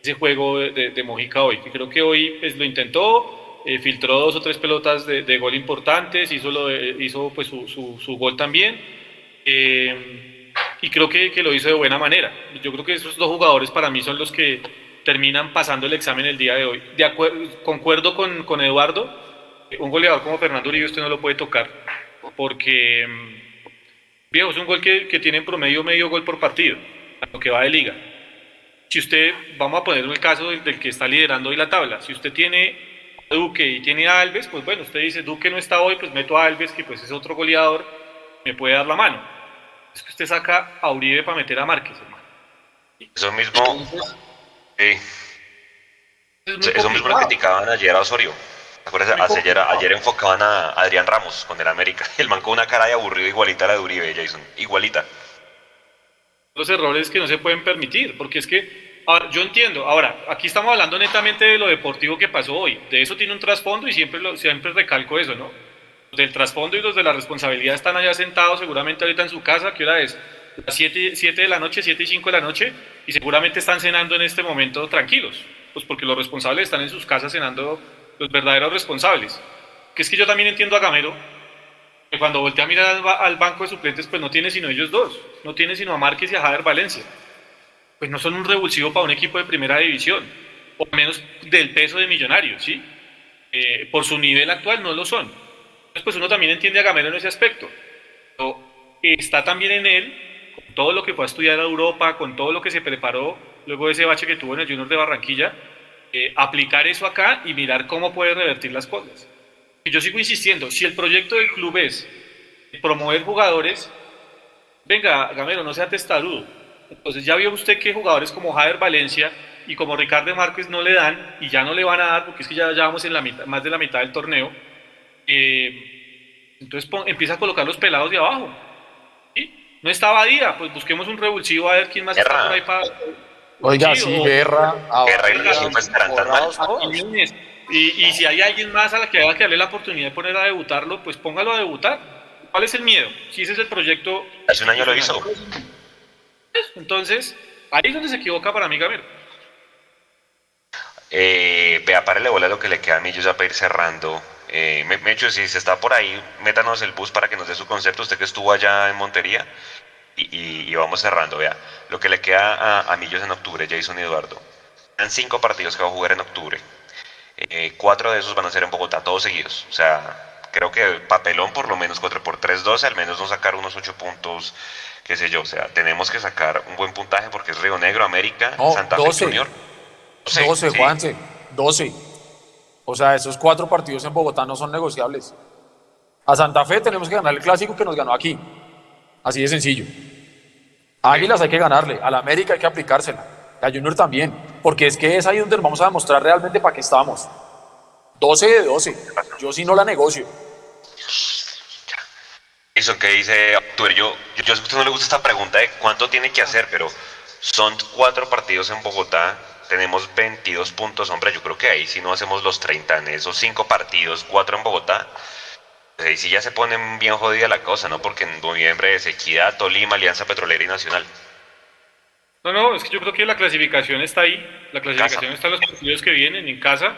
ese juego de, de, de Mojica hoy. Que creo que hoy pues, lo intentó eh, filtró dos o tres pelotas de, de gol importantes, hizo, lo de, hizo pues, su, su, su, gol también. Eh, y creo que, que, lo hizo de buena manera. Yo creo que esos dos jugadores para mí son los que terminan pasando el examen el día de hoy. De concuerdo con, con Eduardo, un goleador como Fernando Uribe usted no lo puede tocar, porque, viejo, es un gol que, que tiene en promedio medio gol por partido, lo que va de liga. Si usted, vamos a poner el caso del, del que está liderando hoy la tabla, si usted tiene Duque y tiene a Alves, pues bueno, usted dice, Duque no está hoy, pues meto a Alves, que pues es otro goleador, me puede dar la mano. Es que usted saca a Uribe para meter a Márquez, hermano. Eso mismo, sí. Eso mismo lo criticaban ayer a Osorio. Ayer, ayer, enfocaban a Adrián Ramos con el América. El man con una cara de aburrido igualita a la de Uribe, Jason. Igualita. Los errores que no se pueden permitir, porque es que Ahora, yo entiendo. Ahora, aquí estamos hablando netamente de lo deportivo que pasó hoy. De eso tiene un trasfondo y siempre, lo, siempre recalco eso, ¿no? Los del trasfondo y los de la responsabilidad están allá sentados seguramente ahorita en su casa. ¿Qué hora es? Las 7, de la noche, 7 y 5 de la noche, y seguramente están cenando en este momento tranquilos. Pues porque los responsables están en sus casas cenando los verdaderos responsables. Que es que yo también entiendo a Gamero, que cuando voltea a mirar al, al banco de suplentes, pues no tiene sino ellos dos. No tiene sino a Márquez y a Javier Valencia pues no son un revulsivo para un equipo de primera división, o menos del peso de Millonarios, ¿sí? Eh, por su nivel actual no lo son. Entonces, pues uno también entiende a Gamero en ese aspecto. Está también en él, con todo lo que fue a estudiar a Europa, con todo lo que se preparó luego de ese bache que tuvo en el Junior de Barranquilla, eh, aplicar eso acá y mirar cómo puede revertir las cosas. Y yo sigo insistiendo, si el proyecto del club es promover jugadores, venga, Gamero, no sea testarudo entonces ya vio usted que jugadores como Javier Valencia y como Ricardo Márquez no le dan y ya no le van a dar porque es que ya, ya vamos en la mitad, más de la mitad del torneo. Eh, entonces pon, empieza a colocar los pelados de abajo. ¿sí? No está Badía, pues busquemos un revulsivo a ver quién más Guerra. está por ahí para. Oiga, sí, Guerra. Guerra y los pues estarán tan mal. Y, y si hay alguien más a la que haya que darle la oportunidad de poner a debutarlo, pues póngalo a debutar. ¿Cuál es el miedo? Si ese es el proyecto. Hace un año lo hizo. Entonces, ahí es donde se equivoca para mí Gamero. Eh, vea, párale bola lo que le queda a yo ya para ir cerrando. Eh, me, me hecho, si se está por ahí, métanos el bus para que nos dé su concepto, usted que estuvo allá en Montería, y vamos cerrando, vea. Lo que le queda a, a Millos en octubre, Jason y Eduardo. Han cinco partidos que va a jugar en octubre. Eh, cuatro de esos van a ser en Bogotá, todos seguidos. O sea, creo que papelón por lo menos 4 por 3, 12, al menos no sacar unos 8 puntos, qué sé yo. O sea, tenemos que sacar un buen puntaje porque es Río Negro, América, Santa Fe Junior. 12, 12 Juanse, 12. O sea, esos cuatro partidos en Bogotá no son negociables. A Santa Fe tenemos que ganar el clásico que nos ganó aquí. Así de sencillo. A Águilas hay que ganarle, a la América hay que aplicársela, a Junior también, porque es que es ahí donde vamos a demostrar realmente para qué estamos. 12 de 12. Yo sí no la negocio. Eso que dice yo, yo, sé que a usted no le gusta esta pregunta de cuánto tiene que hacer, pero son cuatro partidos en Bogotá, tenemos 22 puntos, hombre, yo creo que ahí si no hacemos los 30 en esos cinco partidos, cuatro en Bogotá, pues ahí sí ya se pone bien jodida la cosa, ¿no? Porque en noviembre es Equidad, Tolima, Alianza Petrolera y Nacional. No, no, es que yo creo que la clasificación está ahí, la clasificación está en los partidos que vienen en casa,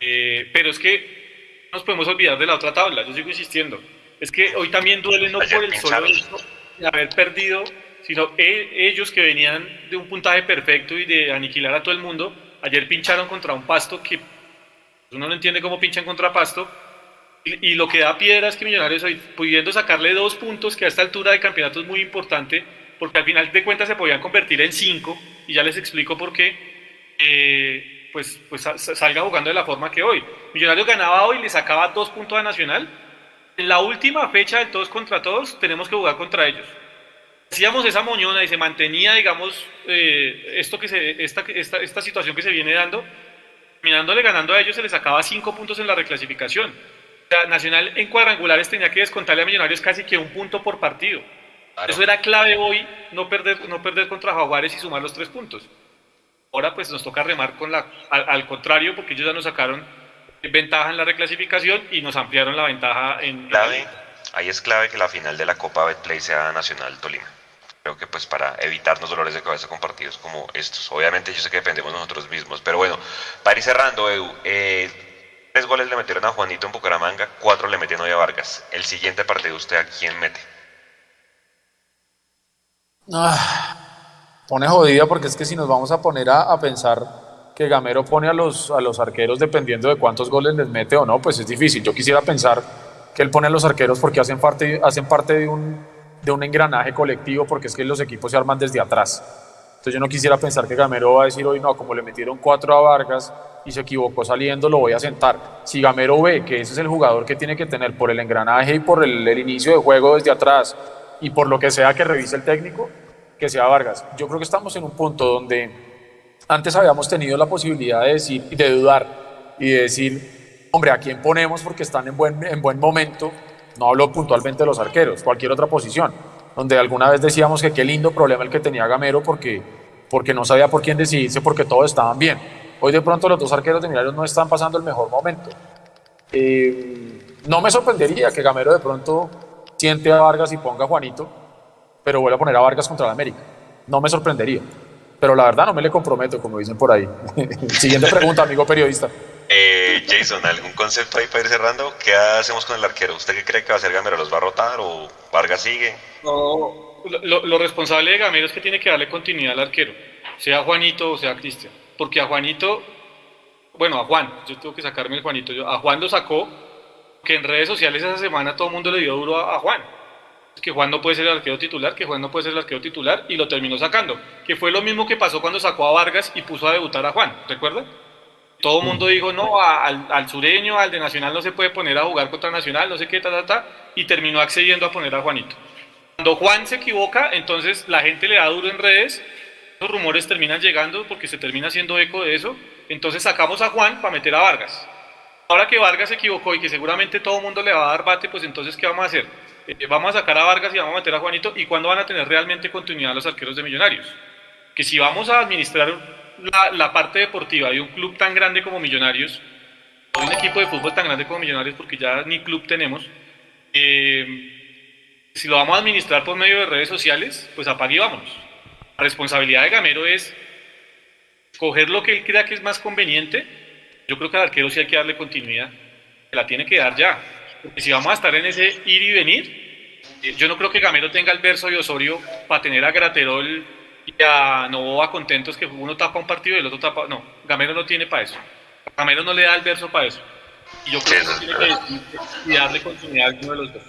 eh, pero es que no nos podemos olvidar de la otra tabla, yo sigo insistiendo. Es que hoy también duele no por el solo hecho de haber perdido, sino e, ellos que venían de un puntaje perfecto y de aniquilar a todo el mundo, ayer pincharon contra un pasto que uno no entiende cómo pinchan contra pasto, y, lo que da piedra es que Millonarios hoy, pudiendo sacarle dos puntos, que a esta altura de campeonato es muy importante, porque al final de cuentas se podían convertir en cinco, y ya les explico por qué, eh, pues, pues salga jugando de la forma que hoy. Millonarios ganaba hoy, le sacaba dos puntos a Nacional. En la última fecha de todos contra todos, tenemos que jugar contra ellos. Hacíamos esa moñona y se mantenía, digamos, eh, esto que se, esta, esta, esta situación que se viene dando, mirándole ganando a ellos, se les sacaba cinco puntos en la reclasificación Nacional en cuadrangulares tenía que descontarle a Millonarios casi que un punto por partido. Eso era clave hoy, no perder, no perder contra Jaguares y sumar los tres puntos. Ahora pues nos toca remar con la, al, contrario, porque ellos ya nos sacaron ventaja en la reclasificación y nos ampliaron la ventaja en... Clave, ahí es clave que la final de la Copa Betplay sea Nacional Tolima. Creo que pues para evitarnos dolores de cabeza con partidos como estos. Obviamente yo sé que dependemos nosotros mismos, pero bueno, para ir cerrando, Edu, eh, Tres goles le metieron a Juanito en Bucaramanga, cuatro le metieron hoy a Vargas. El siguiente partido, ¿usted a quién mete? Ah, pone jodida porque es que si nos vamos a poner a, pensar que Gamero pone a los, a los arqueros dependiendo de cuántos goles les mete o no, pues es difícil. Yo quisiera pensar que él pone a los arqueros porque hacen parte, hacen parte de, un, de un engranaje colectivo, porque es que los equipos se arman desde atrás. Entonces yo no quisiera pensar que Gamero va a decir hoy no, como le metieron cuatro a Vargas, y se equivocó saliendo, lo voy a sentar. Si Gamero ve que ese es el jugador que tiene que tener por el engranaje y por el, inicio de juego desde atrás y por lo que sea que revise el técnico, que sea Vargas. Yo creo que estamos en un punto donde antes habíamos tenido la posibilidad de decir de dudar y de decir, hombre, ¿a quién ponemos porque están en buen, en buen momento? No hablo puntualmente de los arqueros, cualquier otra posición, donde alguna vez decíamos que qué lindo problema el que tenía Gamero porque, porque no sabía por quién decidirse porque todos estaban bien Hoy de pronto los dos arqueros de Millonarios no están pasando el mejor momento. Eh, no me sorprendería que Gamero de pronto siente a Vargas y ponga a Juanito, pero vuelva a poner a Vargas contra la América. No me sorprendería. Pero la verdad no me le comprometo, como dicen por ahí. Siguiente pregunta, amigo periodista. Eh, Jason, ¿algún concepto ahí para ir cerrando? ¿Qué hacemos con el arquero? ¿Usted qué cree que va a hacer Gamero? ¿Los va a rotar o Vargas sigue? No, lo, lo responsable de Gamero es que tiene que darle continuidad al arquero, sea Juanito o sea Cristian porque a Juanito, bueno, a Juan, yo tengo que sacarme el Juanito, yo, a Juan lo sacó, que en redes sociales esa semana todo el mundo le dio duro a, Juan. Que Juan no puede ser el arquero titular, que Juan no puede ser el arquero titular, y lo terminó sacando. Que fue lo mismo que pasó cuando sacó a Vargas y puso a debutar a Juan, ¿recuerda? Todo el mundo mm. dijo, no, al, al, sureño, al de Nacional no se puede poner a jugar contra Nacional, no sé qué, ta, ta, ta, y terminó accediendo a poner a Juanito. Cuando Juan se equivoca, entonces la gente le da duro en redes los rumores terminan llegando porque se termina haciendo eco de eso. Entonces sacamos a Juan para meter a Vargas. Ahora que Vargas se equivocó y que seguramente todo el mundo le va a dar bate, pues entonces ¿qué vamos a hacer? Eh, vamos a sacar a Vargas y vamos a meter a Juanito. ¿Y cuándo van a tener realmente continuidad los arqueros de Millonarios? Que si vamos a administrar la, parte deportiva de un club tan grande como Millonarios, o un equipo de fútbol tan grande como Millonarios, porque ya ni club tenemos, eh, si lo vamos a administrar por medio de redes sociales, pues apague y vámonos. La responsabilidad de Gamero es coger lo que él crea que es más conveniente. Yo creo que al arquero sí hay que darle continuidad, la tiene que dar ya. Porque si vamos a estar en ese ir y venir, eh, yo no creo que Gamero tenga el verso y Osorio para tener a Graterol y a Novoa contentos que uno tapa un partido y el otro tapa. No, Gamero no tiene para eso. Gamero no le da el verso para eso. Y yo creo que tiene que y darle continuidad a alguno de los dos.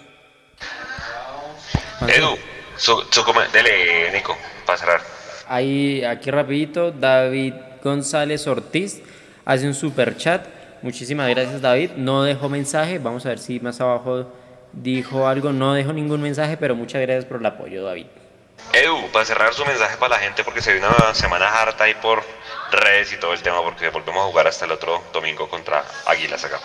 Edu, su, su dele, Nico, para cerrar. Ahí, aquí rapidito, David González Ortiz hace un super chat. Muchísimas gracias David. No dejó mensaje. Vamos a ver si más abajo dijo algo. No dejó ningún mensaje, pero muchas gracias por el apoyo, David. Edu, para cerrar su mensaje para la gente, porque se viene una semana harta ahí por redes y todo el tema, porque volvemos a jugar hasta el otro domingo contra Águilas acá.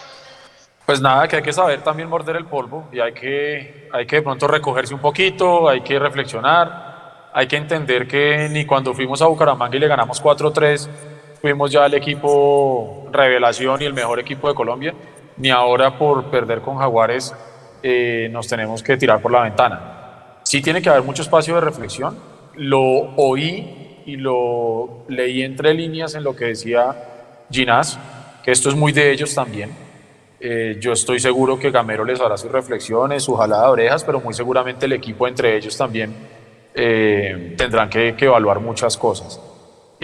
Pues nada, que hay que saber también morder el polvo y hay que, hay que de pronto recogerse un poquito, hay que reflexionar, hay que entender que ni cuando fuimos a Bucaramanga y le ganamos 4-3, fuimos ya el equipo revelación y el mejor equipo de Colombia, ni ahora por perder con Jaguares eh, nos tenemos que tirar por la ventana. Sí tiene que haber mucho espacio de reflexión, lo oí y lo leí entre líneas en lo que decía Ginás, que esto es muy de ellos también. Eh, yo estoy seguro que Gamero les hará sus reflexiones, su jalada de orejas, pero muy seguramente el equipo entre ellos también eh, tendrán que, que evaluar muchas cosas.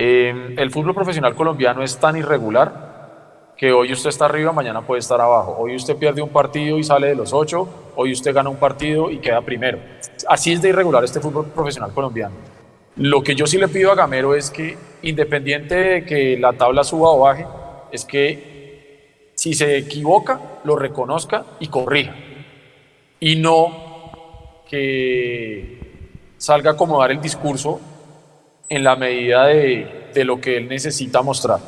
Eh, el fútbol profesional colombiano es tan irregular que hoy usted está arriba, mañana puede estar abajo. Hoy usted pierde un partido y sale de los ocho, hoy usted gana un partido y queda primero. Así es de irregular este fútbol profesional colombiano. Lo que yo sí le pido a Gamero es que, independiente de que la tabla suba o baje, es que si se equivoca, lo reconozca y corrija. Y no que salga a acomodar el discurso en la medida de, de lo que él necesita mostrar.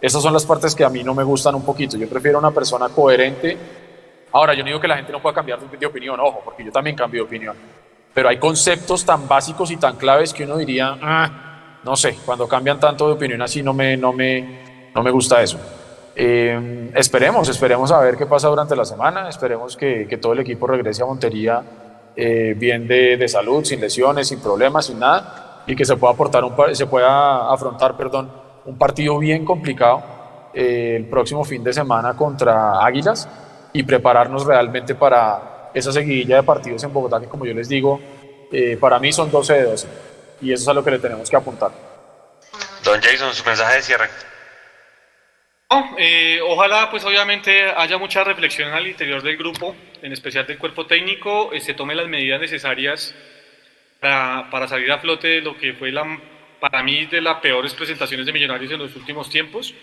Esas son las partes que a mí no me gustan un poquito. Yo prefiero una persona coherente. Ahora, yo no digo que la gente no pueda cambiar de, opinión, ojo, porque yo también cambio de opinión. Pero hay conceptos tan básicos y tan claves que uno diría, ah, no sé, cuando cambian tanto de opinión así no me, no me, no me gusta eso. Eh, esperemos, esperemos a ver qué pasa durante la semana, esperemos que, que todo el equipo regrese a Montería eh, bien de, de, salud, sin lesiones, sin problemas, sin nada, y que se pueda, aportar un, se pueda afrontar perdón, un partido bien complicado eh, el próximo fin de semana contra Águilas y prepararnos realmente para esa seguidilla de partidos en Bogotá que como yo les digo, eh, para mí son 12 de 12 y eso es a lo que le tenemos que apuntar. Don Jason, su mensaje de cierre. No, eh, ojalá pues obviamente haya mucha reflexión al interior del grupo, en especial del cuerpo técnico, eh, se tome las medidas necesarias para, para, salir a flote de lo que fue la, para mí de las peores presentaciones de Millonarios en los últimos tiempos.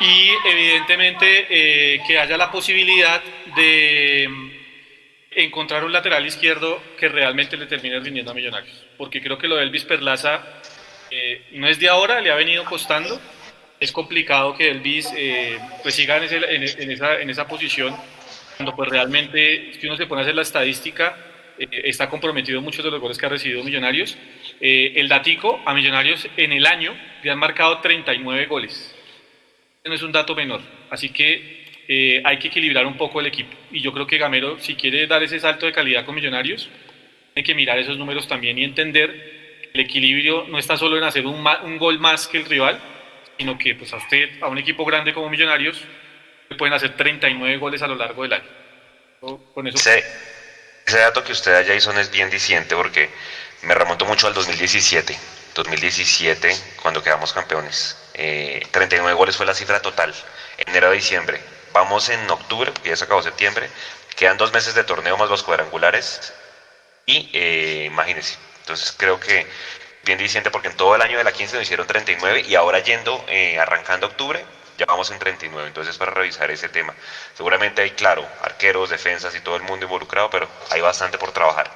Y evidentemente eh, que haya la posibilidad de encontrar un lateral izquierdo que realmente le termine rindiendo a Millonarios, porque creo que lo de Elvis Perlaza eh, no es de ahora, le ha venido costando. Es complicado que Elvis eh, pues siga en, ese, en, en, esa, en, esa, posición cuando pues realmente si uno se pone a hacer la estadística está comprometido muchos de los goles que ha recibido Millonarios. Eh, el datico a Millonarios en el año le han marcado 39 goles. No es un dato menor así que eh, hay que equilibrar un poco el equipo. Y yo creo que Gamero si quiere dar ese salto de calidad con Millonarios hay que mirar esos números también y entender que el equilibrio no está solo en hacer un, un gol más que el rival sino que pues a usted, a un equipo grande como Millonarios, le pueden hacer 39 goles a lo largo del año. Con eso... ese, ese dato que usted da, Jason, es bien diciente porque me remonto mucho al 2017. 2017, cuando quedamos campeones. Eh, 39 goles fue la cifra total, enero a diciembre. Vamos en octubre, porque ya se acabó septiembre. Quedan dos meses de torneo más los cuadrangulares. Y eh, imagínense. Entonces creo que bien diciente porque en todo el año de la 15 nos hicieron 39 y ahora yendo, eh, arrancando octubre, ya vamos en 39. Entonces para revisar ese tema. Seguramente hay, claro, arqueros, defensas y todo el mundo involucrado, pero hay bastante por trabajar.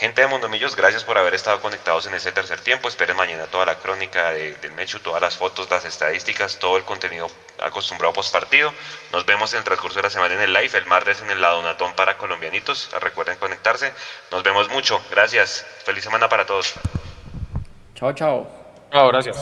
Gente de Mondomillos, gracias por haber estado conectados en este tercer tiempo. Esperen mañana toda la crónica de, del Mechu, todas las fotos, las estadísticas, todo el contenido acostumbrado post partido. Nos vemos en el transcurso de la semana en el live, el martes en el Ladonatón para colombianitos. Recuerden conectarse. Nos vemos mucho. Gracias. Feliz semana para todos. Chao, chao. Chao, gracias.